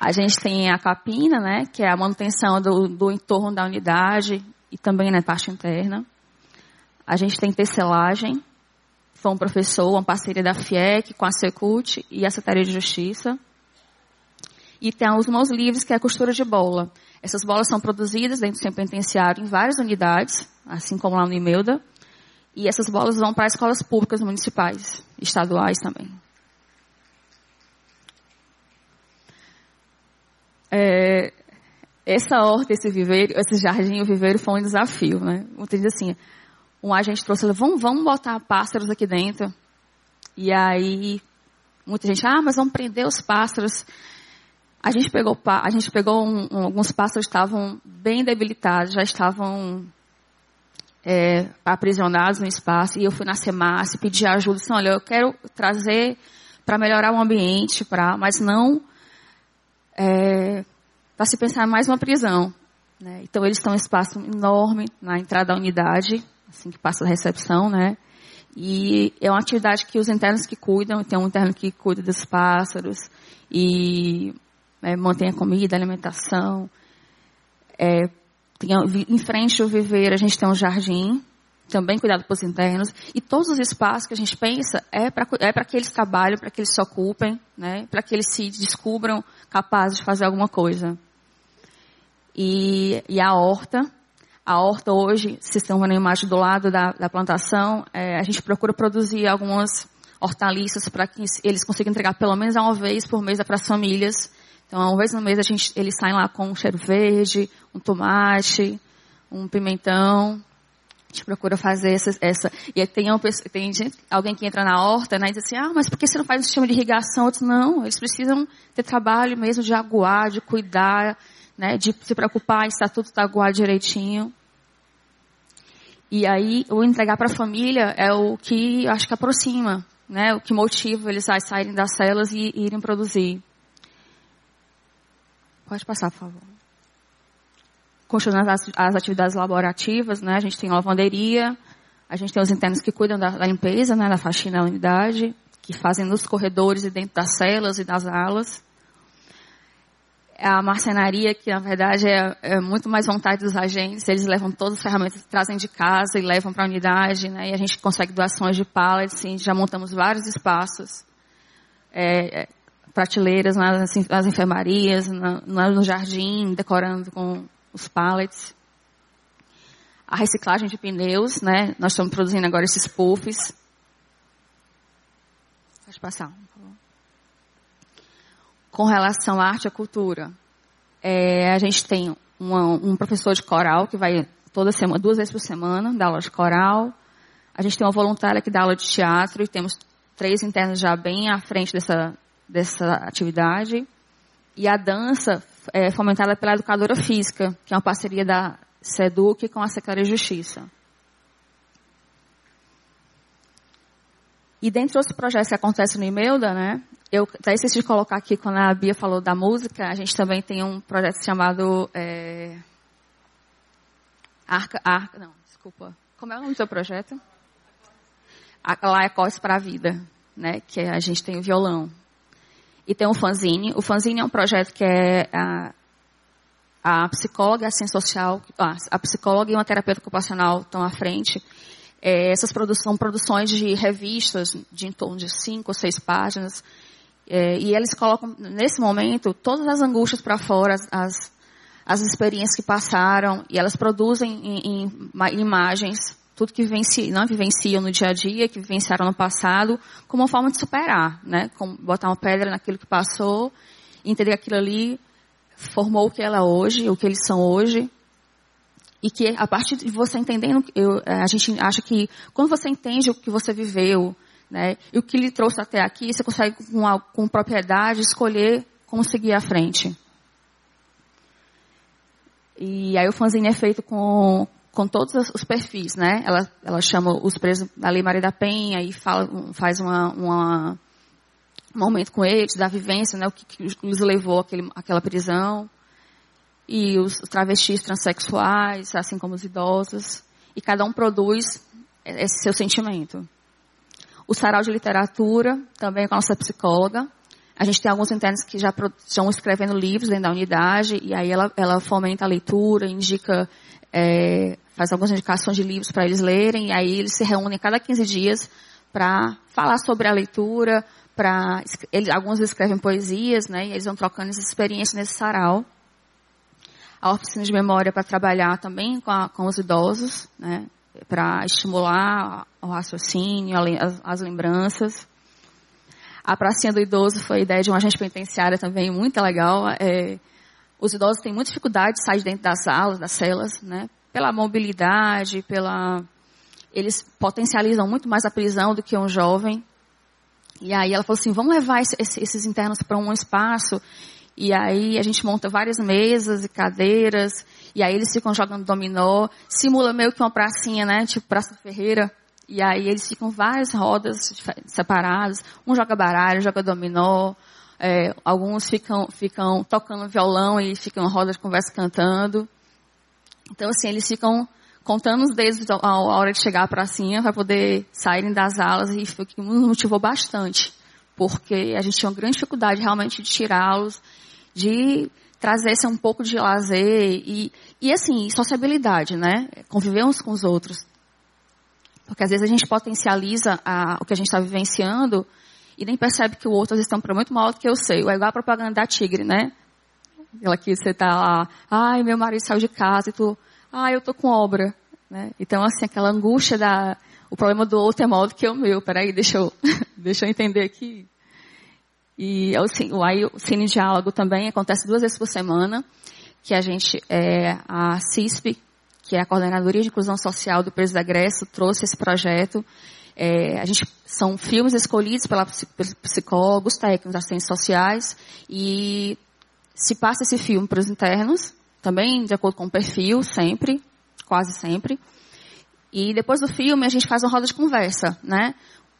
A gente tem a capina, né, que é a manutenção do, do entorno da unidade e também na parte interna. A gente tem tecelagem, foi um professor, uma parceria da FIEC com a Secult e a Secretaria de Justiça. E tem os mãos livres, que é a costura de bola. Essas bolas são produzidas dentro do centro penitenciário em várias unidades, assim como lá no Imeuda. E essas bolas vão para escolas públicas municipais, estaduais também. É, essa horta, esse viveiro, esse jardim, o viveiro foi um desafio, né? Muita gente assim, um agente trouxe, vamos, vamos botar pássaros aqui dentro. E aí, muita gente, ah, mas vamos prender os pássaros. A gente pegou, a gente pegou um, um, alguns pássaros estavam bem debilitados, já estavam é, aprisionados no espaço, e eu fui na Semas, pedi ajuda, disse, olha, eu quero trazer para melhorar o ambiente, pra, mas não é, para se pensar mais uma prisão. Né? Então eles estão um espaço enorme na entrada da unidade, assim que passa a recepção, né? E é uma atividade que os internos que cuidam, tem um interno que cuida dos pássaros e é, mantém a comida, a alimentação. É, em frente ao viveiro a gente tem um jardim, também cuidado pelos internos. E todos os espaços que a gente pensa é para é que eles trabalhem, para que eles se ocupem, né? para que eles se descubram capazes de fazer alguma coisa. E, e a horta, a horta hoje, se estão vendo a imagem do lado da, da plantação, é, a gente procura produzir algumas hortaliças para que eles consigam entregar pelo menos uma vez por mês para as famílias então, uma vez no mês a gente, eles saem lá com um cheiro verde, um tomate, um pimentão. A gente procura fazer essa, essa. e tem, uma, tem gente, alguém que entra na horta, né, e diz assim, ah, mas por que você não faz um sistema de irrigação? Disse, não, eles precisam ter trabalho mesmo de aguar, de cuidar, né, de se preocupar em estar tudo está aguado direitinho. E aí, o entregar para a família é o que acho que aproxima, né, o que motiva eles a saírem das celas e irem produzir. Pode passar, por favor. Continuando as, as atividades laborativas, né? A gente tem lavanderia, a gente tem os internos que cuidam da, da limpeza, né? Da faxina da unidade, que fazem nos corredores e dentro das celas e das alas. A marcenaria, que na verdade é, é, muito mais vontade dos agentes, eles levam todas as ferramentas que trazem de casa e levam para a unidade, né? E a gente consegue doações de pallets, assim, já montamos vários espaços. É, é prateleiras nas, nas enfermarias, na, no jardim, decorando com os pallets. A reciclagem de pneus, né? Nós estamos produzindo agora esses puffs. Pode passar. Com relação à arte e à cultura, é, a gente tem uma, um professor de coral que vai toda semana, duas vezes por semana, dar aula de coral. A gente tem uma voluntária que dá aula de teatro e temos três internos já bem à frente dessa, dessa atividade. E a dança é fomentada pela educadora física, que é uma parceria da SEDUC com a Secretaria de Justiça. E dentre outros projetos que acontecem no Imelda, né, eu até esqueci de colocar aqui, quando a Bia falou da música, a gente também tem um projeto chamado é, Arca, Arca, não, desculpa, como é o nome do seu projeto? Lá é Cos para a Vida, né, que a gente tem o violão e tem um fanzine. O fanzine é um projeto que é a, a psicóloga, a ciência social, a psicóloga e uma terapeuta ocupacional estão à frente. É, essas produ são produções de revistas de em torno de cinco ou seis páginas. É, e eles colocam, nesse momento, todas as angústias para fora, as, as, as, experiências que passaram, e elas produzem em, em, em imagens tudo que vivenci, não vivenciam no dia a dia, que vivenciaram no passado, como uma forma de superar, né? Como botar uma pedra naquilo que passou, entender aquilo ali formou o que ela é hoje, o que eles são hoje, e que a partir de você entendendo, eu, a gente acha que quando você entende o que você viveu, né, e o que lhe trouxe até aqui, você consegue com, a, com propriedade escolher como seguir à frente. E aí o fanzine é feito com, com todos os perfis, né? Ela, ela chama os presos da Lei Maria da Penha e fala, faz uma, uma, um momento com eles, da vivência, né? O que, que os levou àquele, àquela prisão. E os travestis transexuais, assim como os idosos. E cada um produz esse seu sentimento. O sarau de literatura, também com a nossa psicóloga, a gente tem alguns internos que já estão escrevendo livros dentro da unidade, e aí ela, ela fomenta a leitura, indica, é, faz algumas indicações de livros para eles lerem, e aí eles se reúnem a cada 15 dias para falar sobre a leitura, para alguns escrevem poesias, né, e eles vão trocando essas experiências nesse sarau. A oficina de memória para trabalhar também com, a, com os idosos, né, para estimular o raciocínio, as, as lembranças. A pracinha do idoso foi a ideia de uma agente penitenciária também muito legal. É, os idosos têm muita dificuldade de sair de dentro das salas, das celas, né? Pela mobilidade, pela eles potencializam muito mais a prisão do que um jovem. E aí ela falou assim, vamos levar esse, esses internos para um espaço. E aí a gente monta várias mesas e cadeiras. E aí eles ficam jogando dominó. Simula meio que uma pracinha, né? Tipo Praça Ferreira. E aí eles ficam várias rodas separadas. Um joga baralho, joga dominó. É, alguns ficam, ficam tocando violão e ficam em roda de conversa cantando. Então, assim, eles ficam contando os dedos a hora de chegar para cima para poder saírem das alas e foi o que nos motivou bastante. Porque a gente tinha uma grande dificuldade realmente de tirá-los, de trazer esse um pouco de lazer e, e assim, sociabilidade, né? Conviver uns com os outros. Porque às vezes a gente potencializa a, o que a gente está vivenciando e nem percebe que o outro um problema muito maior do que eu sei. É igual a propaganda da Tigre, né? Aquela que você tá lá, ai, meu marido saiu de casa e tu, ai, eu tô com obra. Né? Então, assim, aquela angústia da, o problema do outro é maior do que o meu. Peraí, deixa eu, deixa eu entender aqui. E assim, o, aí, o Cine Diálogo também acontece duas vezes por semana, que a gente, é, a CISP, que é a Coordenadoria de Inclusão Social do Preso da Grécia, trouxe esse projeto. É, a gente, são filmes escolhidos pela, pelos psicólogos, técnicos, assistentes sociais, e se passa esse filme para os internos, também de acordo com o perfil, sempre, quase sempre. E depois do filme a gente faz uma roda de conversa, né?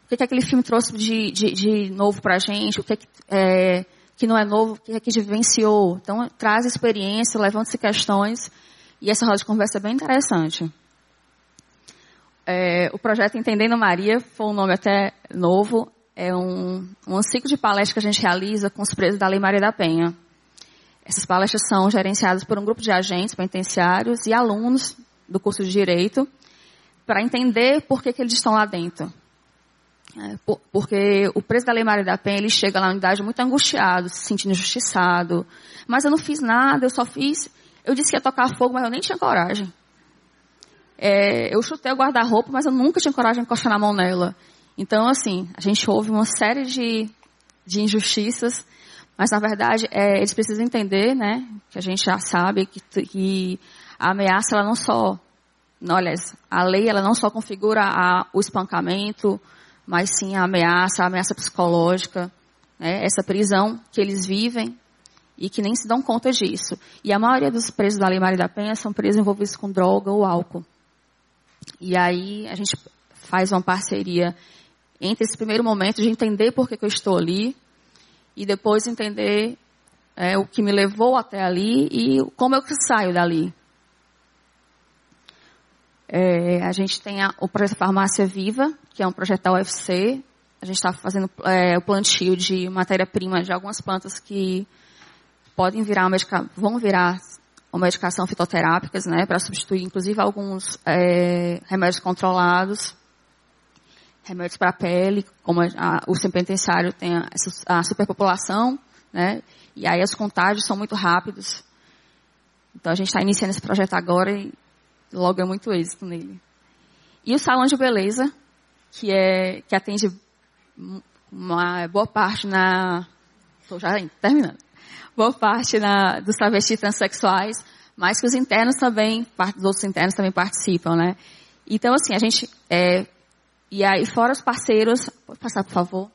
O que, que aquele filme trouxe de, de, de novo para a gente, o que, é, que não é novo, o que, é que vivenciou. Então, traz experiência, levanta-se questões e essa roda de conversa é bem interessante. É, o projeto Entendendo Maria foi um nome até novo. É um, um ciclo de palestras que a gente realiza com os presos da Lei Maria da Penha. Essas palestras são gerenciadas por um grupo de agentes penitenciários e alunos do curso de Direito para entender por que, que eles estão lá dentro. É, por, porque o preso da Lei Maria da Penha, ele chega lá na unidade muito angustiado, se sentindo injustiçado. Mas eu não fiz nada, eu só fiz eu disse que ia tocar fogo, mas eu nem tinha coragem. É, eu chutei o guarda-roupa, mas eu nunca tinha coragem de encostar na mão nela. Então, assim, a gente ouve uma série de, de injustiças, mas na verdade é, eles precisam entender, né, que a gente já sabe que, que a ameaça ela não só, olha, a lei ela não só configura a, o espancamento, mas sim a ameaça, a ameaça psicológica, né, essa prisão que eles vivem e que nem se dão conta disso. E a maioria dos presos da Lei Maria da Penha são presos envolvidos com droga ou álcool. E aí a gente faz uma parceria entre esse primeiro momento de entender por que, que eu estou ali e depois entender é, o que me levou até ali e como eu saio dali. É, a gente tem a, o projeto Farmácia Viva, que é um projeto da UFC. A gente está fazendo é, o plantio de matéria-prima de algumas plantas que podem virar medica, vão virar uma medicação fitoterápicas, né, para substituir inclusive alguns é, remédios controlados, remédios para a pele, como a, a, o sistema penitenciário tem a, a superpopulação, né, e aí os contágios são muito rápidos. Então a gente está iniciando esse projeto agora e logo é muito êxito nele. E o salão de beleza, que é que atende uma boa parte na estou já terminando. Boa parte na, dos travestis transexuais, mas que os internos também, parte dos outros internos também participam, né? Então, assim, a gente, é, e aí fora os parceiros, pode passar, por favor?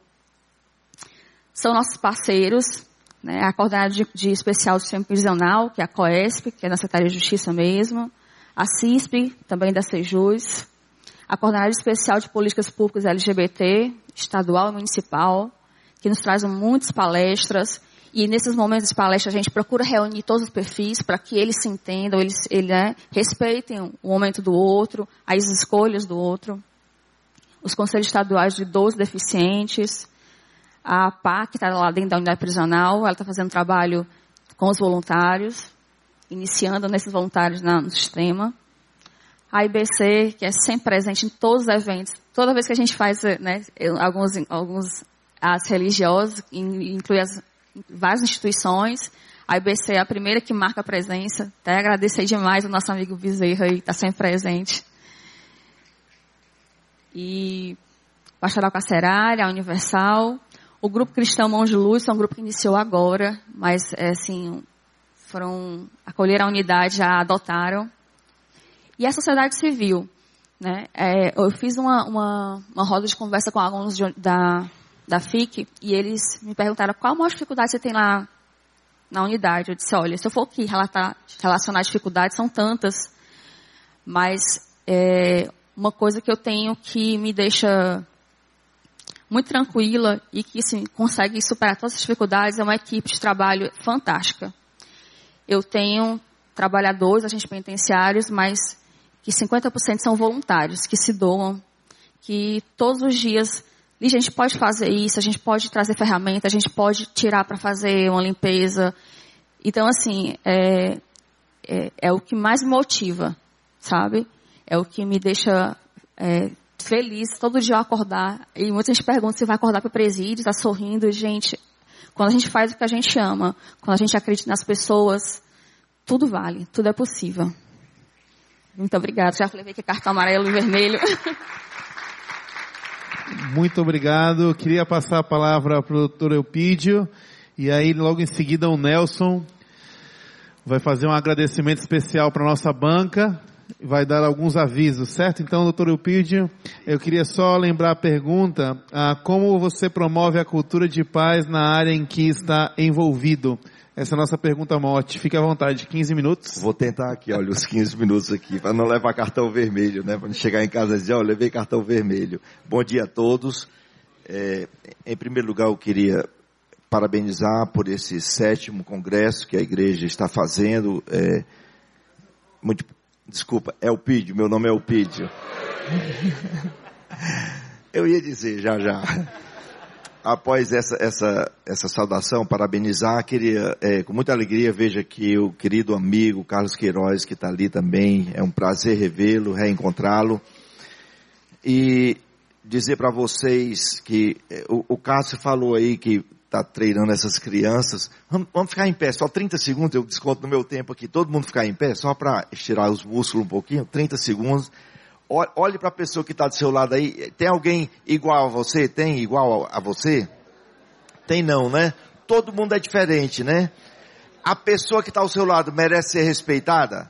São nossos parceiros, né? A coordenadora de, de especial do sistema prisional, que é a COESP, que é da Secretaria de Justiça mesmo, a CISP, também da Sejus, a coordenadora especial de políticas públicas LGBT, estadual e municipal, que nos traz muitas palestras, e nesses momentos de palestra a gente procura reunir todos os perfis para que eles se entendam, eles, eles né, respeitem o momento do outro, as escolhas do outro. Os conselhos estaduais de idosos deficientes, a PA, que está lá dentro da unidade prisional, ela está fazendo trabalho com os voluntários, iniciando nesses voluntários no sistema. A IBC, que é sempre presente em todos os eventos. Toda vez que a gente faz né, alguns, alguns as religiosas, inclui as várias instituições. A IBC é a primeira que marca a presença. Até agradecer demais o nosso amigo Bezerra que está sempre presente. E Pastoral Carcerária, a Universal. O Grupo Cristão Mãos de Luz é um grupo que iniciou agora, mas, é, assim, foram, acolheram a unidade, já adotaram. E a sociedade civil, né? É, eu fiz uma, uma, uma roda de conversa com alunos de, da, da FIC e eles me perguntaram qual a maior dificuldade você tem lá na unidade. Eu disse, olha, se eu for aqui relatar, relacionar dificuldades, são tantas, mas é, uma coisa que eu tenho que me deixa muito tranquila e que assim, consegue superar todas as dificuldades é uma equipe de trabalho fantástica. Eu tenho trabalhadores, agentes penitenciários, mas que 50% são voluntários, que se doam, que todos os dias a gente pode fazer isso, a gente pode trazer ferramenta, a gente pode tirar para fazer uma limpeza. Então, assim, é, é, é, o que mais motiva, sabe? É o que me deixa é, feliz todo dia eu acordar. E muita gente pergunta se vai acordar para o presídio, está sorrindo. Gente, quando a gente faz o que a gente ama, quando a gente acredita nas pessoas, tudo vale, tudo é possível. Muito obrigada. Já falei que cartão amarelo e vermelho. Muito obrigado. Queria passar a palavra para o doutor Eupídio. E aí, logo em seguida, o Nelson vai fazer um agradecimento especial para a nossa banca. Vai dar alguns avisos, certo? Então, doutor Eupídio, eu queria só lembrar a pergunta, ah, como você promove a cultura de paz na área em que está envolvido? Essa é a nossa pergunta mote. Fique à vontade, 15 minutos. Vou tentar aqui, olha, os 15 minutos aqui, para não levar cartão vermelho, né? Para não chegar em casa e dizer, olha, levei cartão vermelho. Bom dia a todos. É, em primeiro lugar, eu queria parabenizar por esse sétimo congresso que a igreja está fazendo. É, muito, desculpa, é o Pídio, meu nome é o Pídio. Eu ia dizer já já após essa, essa, essa saudação, parabenizar, queria, é, com muita alegria, veja que o querido amigo Carlos Queiroz, que está ali também, é um prazer revê-lo, reencontrá-lo. E dizer para vocês que é, o, o Cássio falou aí que está treinando essas crianças. Vamos, vamos, ficar em pé, só 30 segundos, eu desconto no meu tempo aqui, todo mundo ficar em pé, só para estirar os músculos um pouquinho, 30 segundos. Olhe para a pessoa que está do seu lado aí. Tem alguém igual a você? Tem igual a você? Tem não, né? Todo mundo é diferente, né? A pessoa que está ao seu lado merece ser respeitada?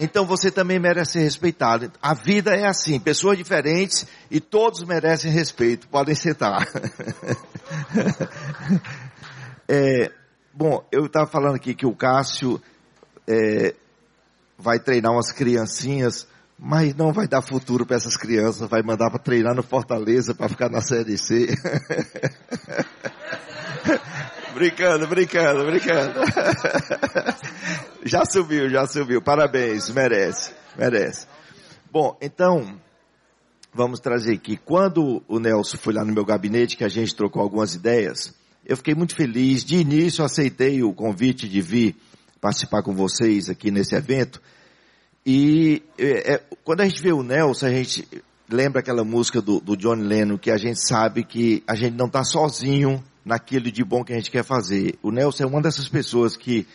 Então você também merece ser respeitado. A vida é assim, pessoas diferentes e todos merecem respeito. Podem sentar. é, bom, eu estava falando aqui que o Cássio é, vai treinar umas criancinhas mas não vai dar futuro para essas crianças, vai mandar para treinar no Fortaleza para ficar na Série C. brincando, brincando, brincando. já subiu, já subiu. Parabéns, merece, merece. Bom, então, vamos trazer aqui. Quando o Nelson foi lá no meu gabinete, que a gente trocou algumas ideias, eu fiquei muito feliz. De início, aceitei o convite de vir participar com vocês aqui nesse evento e é, é, quando a gente vê o Nelson, a gente lembra aquela música do, do John Lennon, que a gente sabe que a gente não está sozinho naquilo de bom que a gente quer fazer. O Nelson é uma dessas pessoas que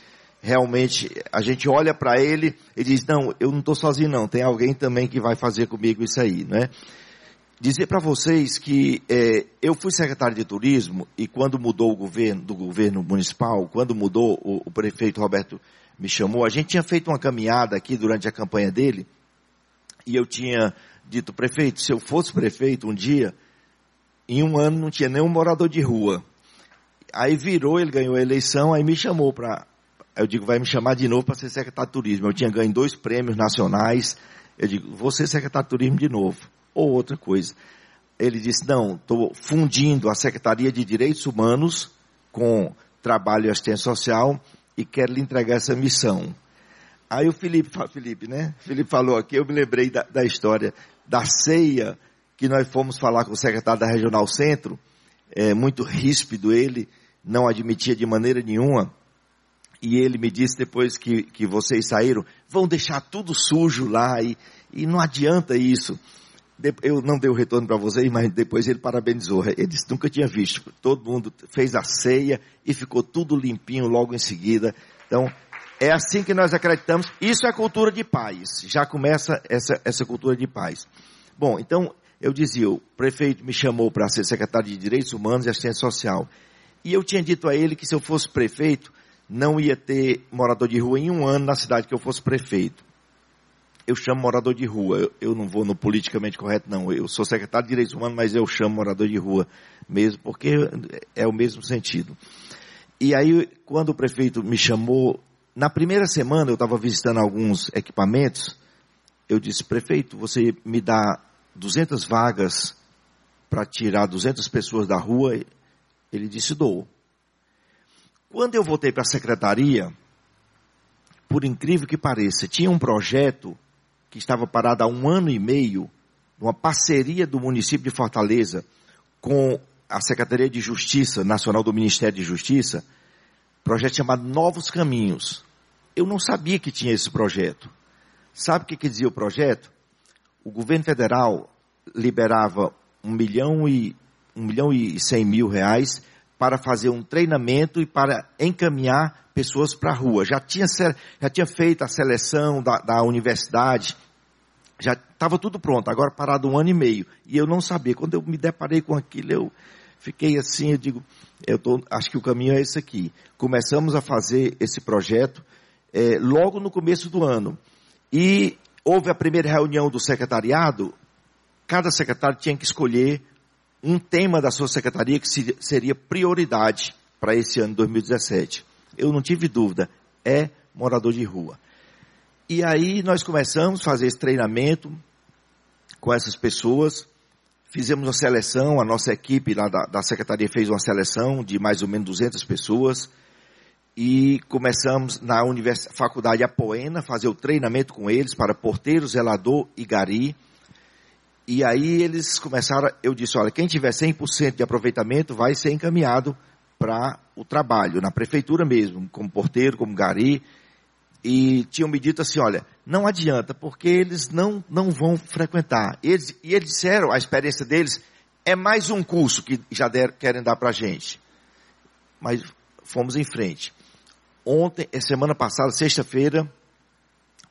realmente a gente olha para ele e diz, não, eu não estou sozinho não, tem alguém também que vai fazer comigo isso aí, né? Dizer para vocês que é, eu fui secretário de turismo e quando mudou o governo, do governo municipal, quando mudou o, o prefeito Roberto me chamou, a gente tinha feito uma caminhada aqui durante a campanha dele e eu tinha dito, prefeito, se eu fosse prefeito um dia, em um ano não tinha nenhum morador de rua. Aí virou, ele ganhou a eleição, aí me chamou para. Eu digo, vai me chamar de novo para ser secretário de turismo. Eu tinha ganho dois prêmios nacionais. Eu digo, vou ser secretário de turismo de novo. Ou outra coisa. Ele disse, não, estou fundindo a Secretaria de Direitos Humanos com Trabalho e Assistência Social e quero lhe entregar essa missão. Aí o Felipe, Felipe, né? Felipe falou aqui, eu me lembrei da, da história da ceia que nós fomos falar com o secretário da Regional Centro, é, muito ríspido ele, não admitia de maneira nenhuma, e ele me disse depois que, que vocês saíram, vão deixar tudo sujo lá, e, e não adianta isso. Eu não dei o retorno para vocês, mas depois ele parabenizou. Ele disse, nunca tinha visto. Todo mundo fez a ceia e ficou tudo limpinho logo em seguida. Então, é assim que nós acreditamos. Isso é cultura de paz. Já começa essa, essa cultura de paz. Bom, então, eu dizia, o prefeito me chamou para ser secretário de Direitos Humanos e Assistência Social. E eu tinha dito a ele que se eu fosse prefeito, não ia ter morador de rua em um ano na cidade que eu fosse prefeito. Eu chamo morador de rua, eu, não vou no politicamente correto, não. Eu sou secretário de Direitos Humanos, mas eu chamo morador de rua mesmo, porque é o mesmo sentido. E aí, quando o prefeito me chamou, na primeira semana eu estava visitando alguns equipamentos, eu disse, prefeito, você me dá 200 vagas para tirar 200 pessoas da rua, ele disse, dou. Quando eu voltei para a secretaria, por incrível que pareça, tinha um projeto que estava parado há um ano e meio, uma parceria do município de Fortaleza com a Secretaria de Justiça Nacional do Ministério de Justiça, projeto chamado Novos Caminhos. Eu não sabia que tinha esse projeto. Sabe o que, que dizia o projeto? o governo federal liberava um milhão e um milhão e cem mil reais para fazer um treinamento e para encaminhar pessoas para a rua. Já tinha, já tinha feito a seleção da, da universidade, já estava tudo pronto, agora parado um ano e meio. E eu não sabia. Quando eu me deparei com aquilo, eu fiquei assim, eu digo, eu tô, acho que o caminho é esse aqui. Começamos a fazer esse projeto é, logo no começo do ano. E houve a primeira reunião do secretariado, cada secretário tinha que escolher um tema da sua secretaria que seria prioridade para esse ano 2017. Eu não tive dúvida, é morador de rua. E aí nós começamos a fazer esse treinamento com essas pessoas, fizemos uma seleção, a nossa equipe lá da, da secretaria fez uma seleção de mais ou menos 200 pessoas, e começamos na faculdade Apoena fazer o treinamento com eles para porteiro, zelador e gari. E aí eles começaram, eu disse, olha, quem tiver 100% de aproveitamento vai ser encaminhado para o trabalho, na prefeitura mesmo, como porteiro, como gari. E tinham me dito assim, olha, não adianta, porque eles não, não vão frequentar. Eles, e eles disseram, a experiência deles, é mais um curso que já der, querem dar para a gente. Mas fomos em frente. Ontem, é semana passada, sexta-feira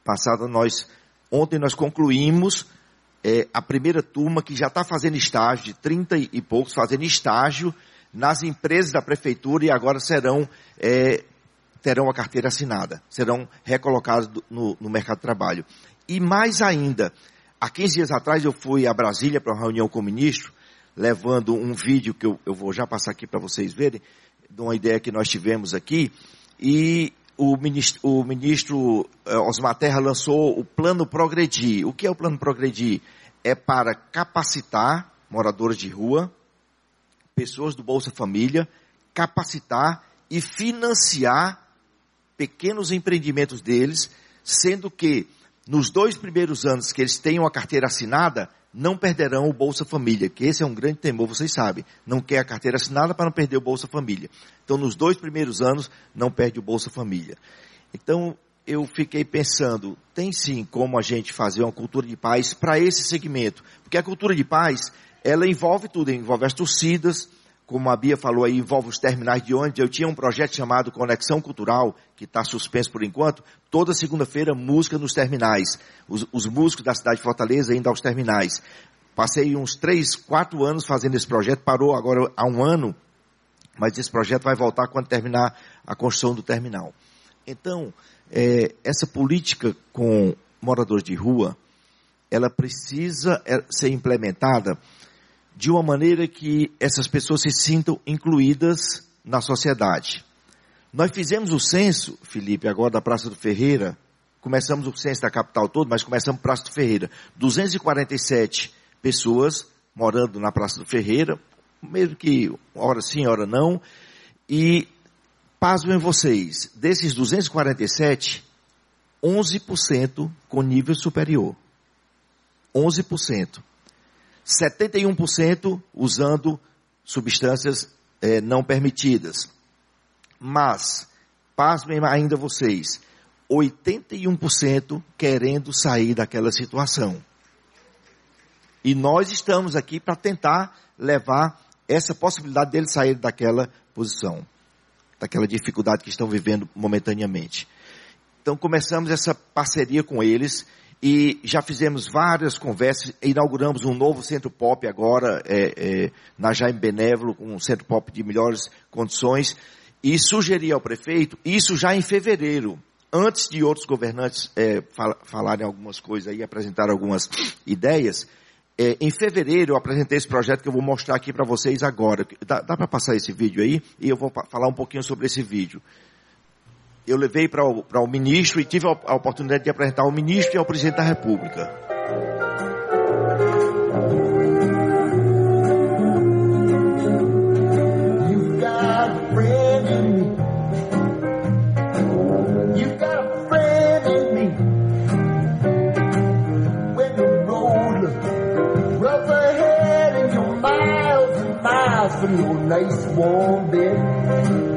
passada, nós, ontem nós concluímos é, a primeira turma que já está fazendo estágio, de 30 e poucos fazendo estágio nas empresas da prefeitura e agora serão, é, terão a carteira assinada, serão recolocados no, no mercado de trabalho. E mais ainda, há 15 dias atrás eu fui a Brasília para uma reunião com o ministro, levando um vídeo que eu, eu vou já passar aqui para vocês verem, de uma ideia que nós tivemos aqui, e o ministro, o ministro eh, Osmar Terra lançou o Plano Progredir. O que é o Plano Progredir? É para capacitar moradores de rua, pessoas do Bolsa Família, capacitar e financiar pequenos empreendimentos deles, sendo que nos dois primeiros anos que eles tenham a carteira assinada, não perderão o Bolsa Família, que esse é um grande temor, vocês sabem. Não quer a carteira assinada para não perder o Bolsa Família. Então, nos dois primeiros anos, não perde o Bolsa Família. Então, eu fiquei pensando, tem sim como a gente fazer uma cultura de paz para esse segmento. Porque a cultura de paz, ela envolve tudo, envolve as torcidas, como a Bia falou aí, envolve os terminais de ônibus. Eu tinha um projeto chamado Conexão Cultural, que está suspenso por enquanto. Toda segunda-feira, música nos terminais. Os, os, músicos da cidade de Fortaleza indo aos terminais. Passei uns três, quatro anos fazendo esse projeto, parou agora há um ano, mas esse projeto vai voltar quando terminar a construção do terminal. Então, é, essa política com moradores de rua, ela precisa é, ser implementada de uma maneira que essas pessoas se sintam incluídas na sociedade. Nós fizemos o censo, Felipe, agora da Praça do Ferreira, começamos o censo da capital todo, mas começamos Praça do Ferreira. 247 pessoas morando na Praça do Ferreira, mesmo que hora sim, hora não, e pasmem vocês, desses 247, 11% com nível superior. 11%. 71% usando substâncias é, não permitidas. Mas, pasmem ainda vocês, 81% querendo sair daquela situação. E nós estamos aqui para tentar levar essa possibilidade deles sair daquela posição, daquela dificuldade que estão vivendo momentaneamente. Então começamos essa parceria com eles e já fizemos várias conversas, inauguramos um novo centro pop agora, é, é, na Jaime Benévolo, um centro pop de melhores condições, e sugeri ao prefeito, isso já em fevereiro, antes de outros governantes é, fal falarem algumas coisas aí, apresentar algumas ideias, é, em fevereiro eu apresentei esse projeto que eu vou mostrar aqui para vocês agora. Dá, dá para passar esse vídeo aí? E eu vou falar um pouquinho sobre esse vídeo eu levei para o, o ministro e tive a, oportunidade de apresentar ao ministro e ao presidente da República. nice warm bed.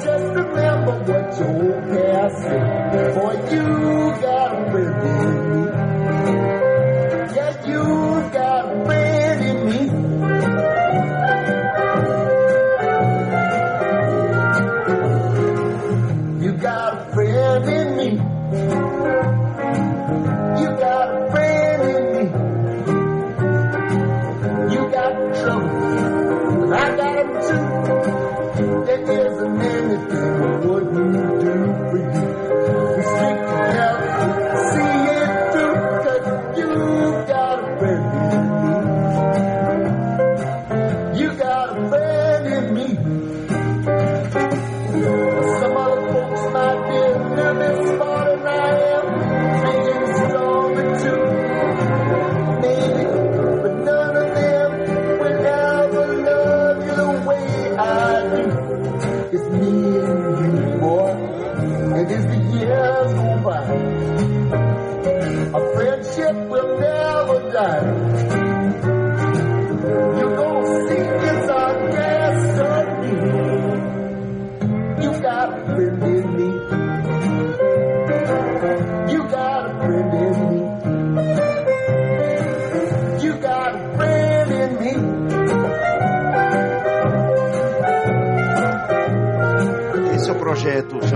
Just remember what your past said. Boy, you got a me.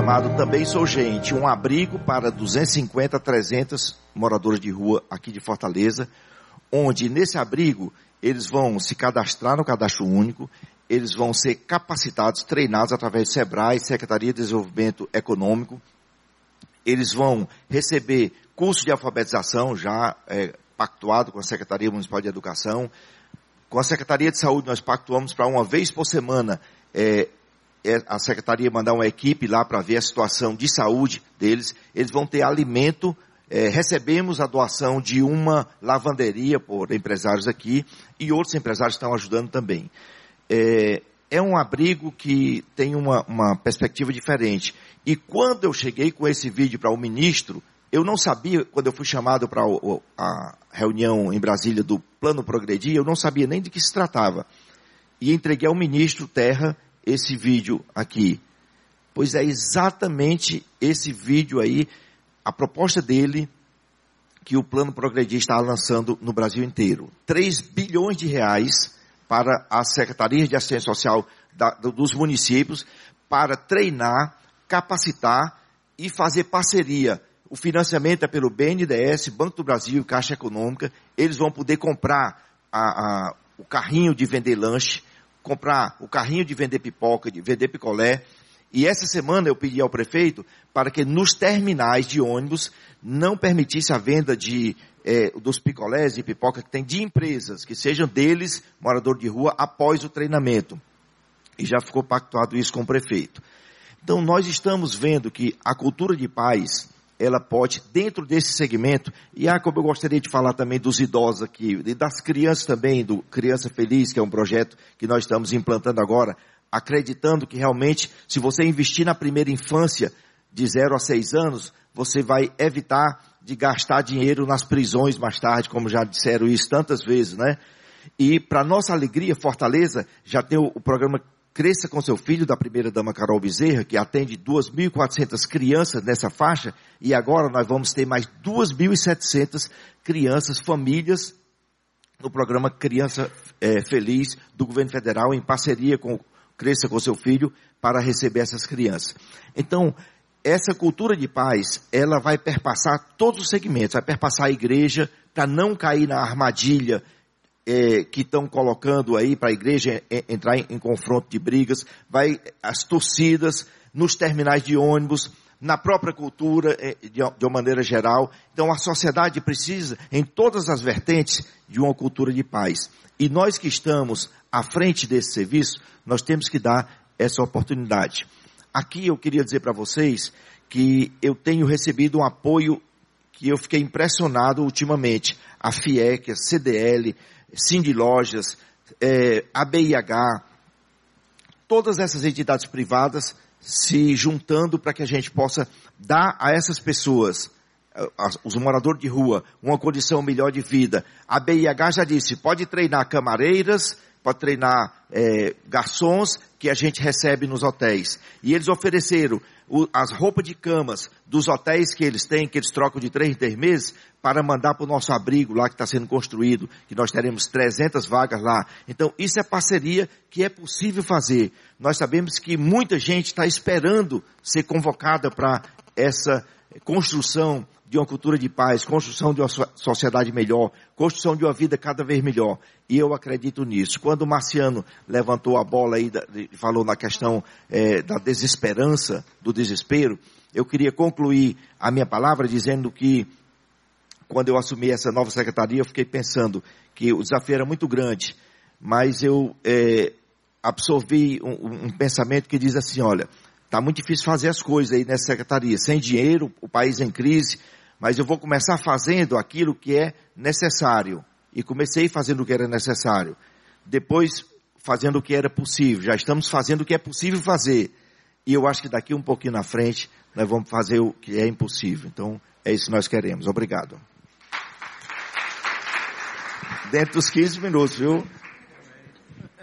Chamado Também Sou Gente, um abrigo para 250, 300 moradores de rua aqui de Fortaleza, onde nesse abrigo eles vão se cadastrar no cadastro único, eles vão ser capacitados, treinados através do SEBRAE, Secretaria de Desenvolvimento Econômico, eles vão receber curso de alfabetização já é, pactuado com a Secretaria Municipal de Educação, com a Secretaria de Saúde nós pactuamos para uma vez por semana é, a Secretaria mandar uma equipe lá para ver a situação de saúde deles, eles vão ter alimento, é, recebemos a doação de uma lavanderia por empresários aqui e outros empresários estão ajudando também. É, é um abrigo que tem uma, uma perspectiva diferente. E quando eu cheguei com esse vídeo para o ministro, eu não sabia, quando eu fui chamado para a reunião em Brasília do Plano Progredir, eu não sabia nem de que se tratava. E entreguei ao ministro Terra esse vídeo aqui. Pois é exatamente esse vídeo aí, a proposta dele, que o Plano Progredir está lançando no Brasil inteiro. 3 bilhões de reais para as secretarias de assistência social da, dos municípios para treinar, capacitar e fazer parceria. O financiamento é pelo BNDES, Banco do Brasil, Caixa Econômica. Eles vão poder comprar a, a, o carrinho de vender lanche, comprar o carrinho de vender pipoca, de vender picolé. E essa semana eu pedi ao prefeito para que nos terminais de ônibus não permitisse a venda de é, dos picolés e pipoca que tem de empresas, que sejam deles, morador de rua, após o treinamento. E já ficou pactuado isso com o prefeito. Então nós estamos vendo que a cultura de paz, ela pode, dentro desse segmento, e ah, como eu gostaria de falar também dos idosos aqui, e das crianças também, do Criança Feliz, que é um projeto que nós estamos implantando agora, acreditando que realmente, se você investir na primeira infância, de 0 a 6 anos, você vai evitar de gastar dinheiro nas prisões mais tarde, como já disseram isso tantas vezes, né? E para nossa alegria, Fortaleza já tem o, o programa Cresça com seu filho, da primeira dama Carol Bezerra, que atende 2.400 crianças nessa faixa, e agora nós vamos ter mais 2.700 crianças, famílias, no programa Criança é, Feliz do governo federal, em parceria com Cresça com seu filho, para receber essas crianças. Então, essa cultura de paz, ela vai perpassar todos os segmentos, vai perpassar a igreja, para não cair na armadilha é, que estão colocando aí para a igreja entrar em, em, confronto de brigas, vai as torcidas, nos terminais de ônibus, na própria cultura, é, de, de uma maneira geral. Então a sociedade precisa, em todas as vertentes, de uma cultura de paz. E nós que estamos à frente desse serviço, nós temos que dar essa oportunidade. Aqui eu queria dizer para vocês que eu tenho recebido um apoio que eu fiquei impressionado ultimamente. A FIEC, a CDL, Cindy Lojas, é, a BIH, todas essas entidades privadas se juntando para que a gente possa dar a essas pessoas, os moradores de rua, uma condição melhor de vida. A BIH já disse, pode treinar camareiras, pode treinar é, garçons que a gente recebe nos hotéis. E eles ofereceram as roupas de camas dos hotéis que eles têm, que eles trocam de três em três meses, para mandar para o nosso abrigo lá que está sendo construído, que nós teremos 300 vagas lá. Então, isso é parceria que é possível fazer. Nós sabemos que muita gente está esperando ser convocada para essa construção de uma cultura de paz, construção de uma sociedade melhor, construção de uma vida cada vez melhor. E eu acredito nisso. Quando o Marciano levantou a bola aí, falou na questão é, da desesperança, do desespero, eu queria concluir a minha palavra dizendo que quando eu assumi essa nova secretaria, eu fiquei pensando que o desafio era muito grande, mas eu é, absorvi um, um pensamento que diz assim, olha, está muito difícil fazer as coisas aí nessa secretaria, sem dinheiro, o país em crise, mas eu vou começar fazendo aquilo que é necessário. E comecei fazendo o que era necessário. Depois, fazendo o que era possível. Já estamos fazendo o que é possível fazer. E eu acho que daqui um pouquinho na frente, nós vamos fazer o que é impossível. Então, é isso que nós queremos. Obrigado. Dentro dos 15 minutos, viu?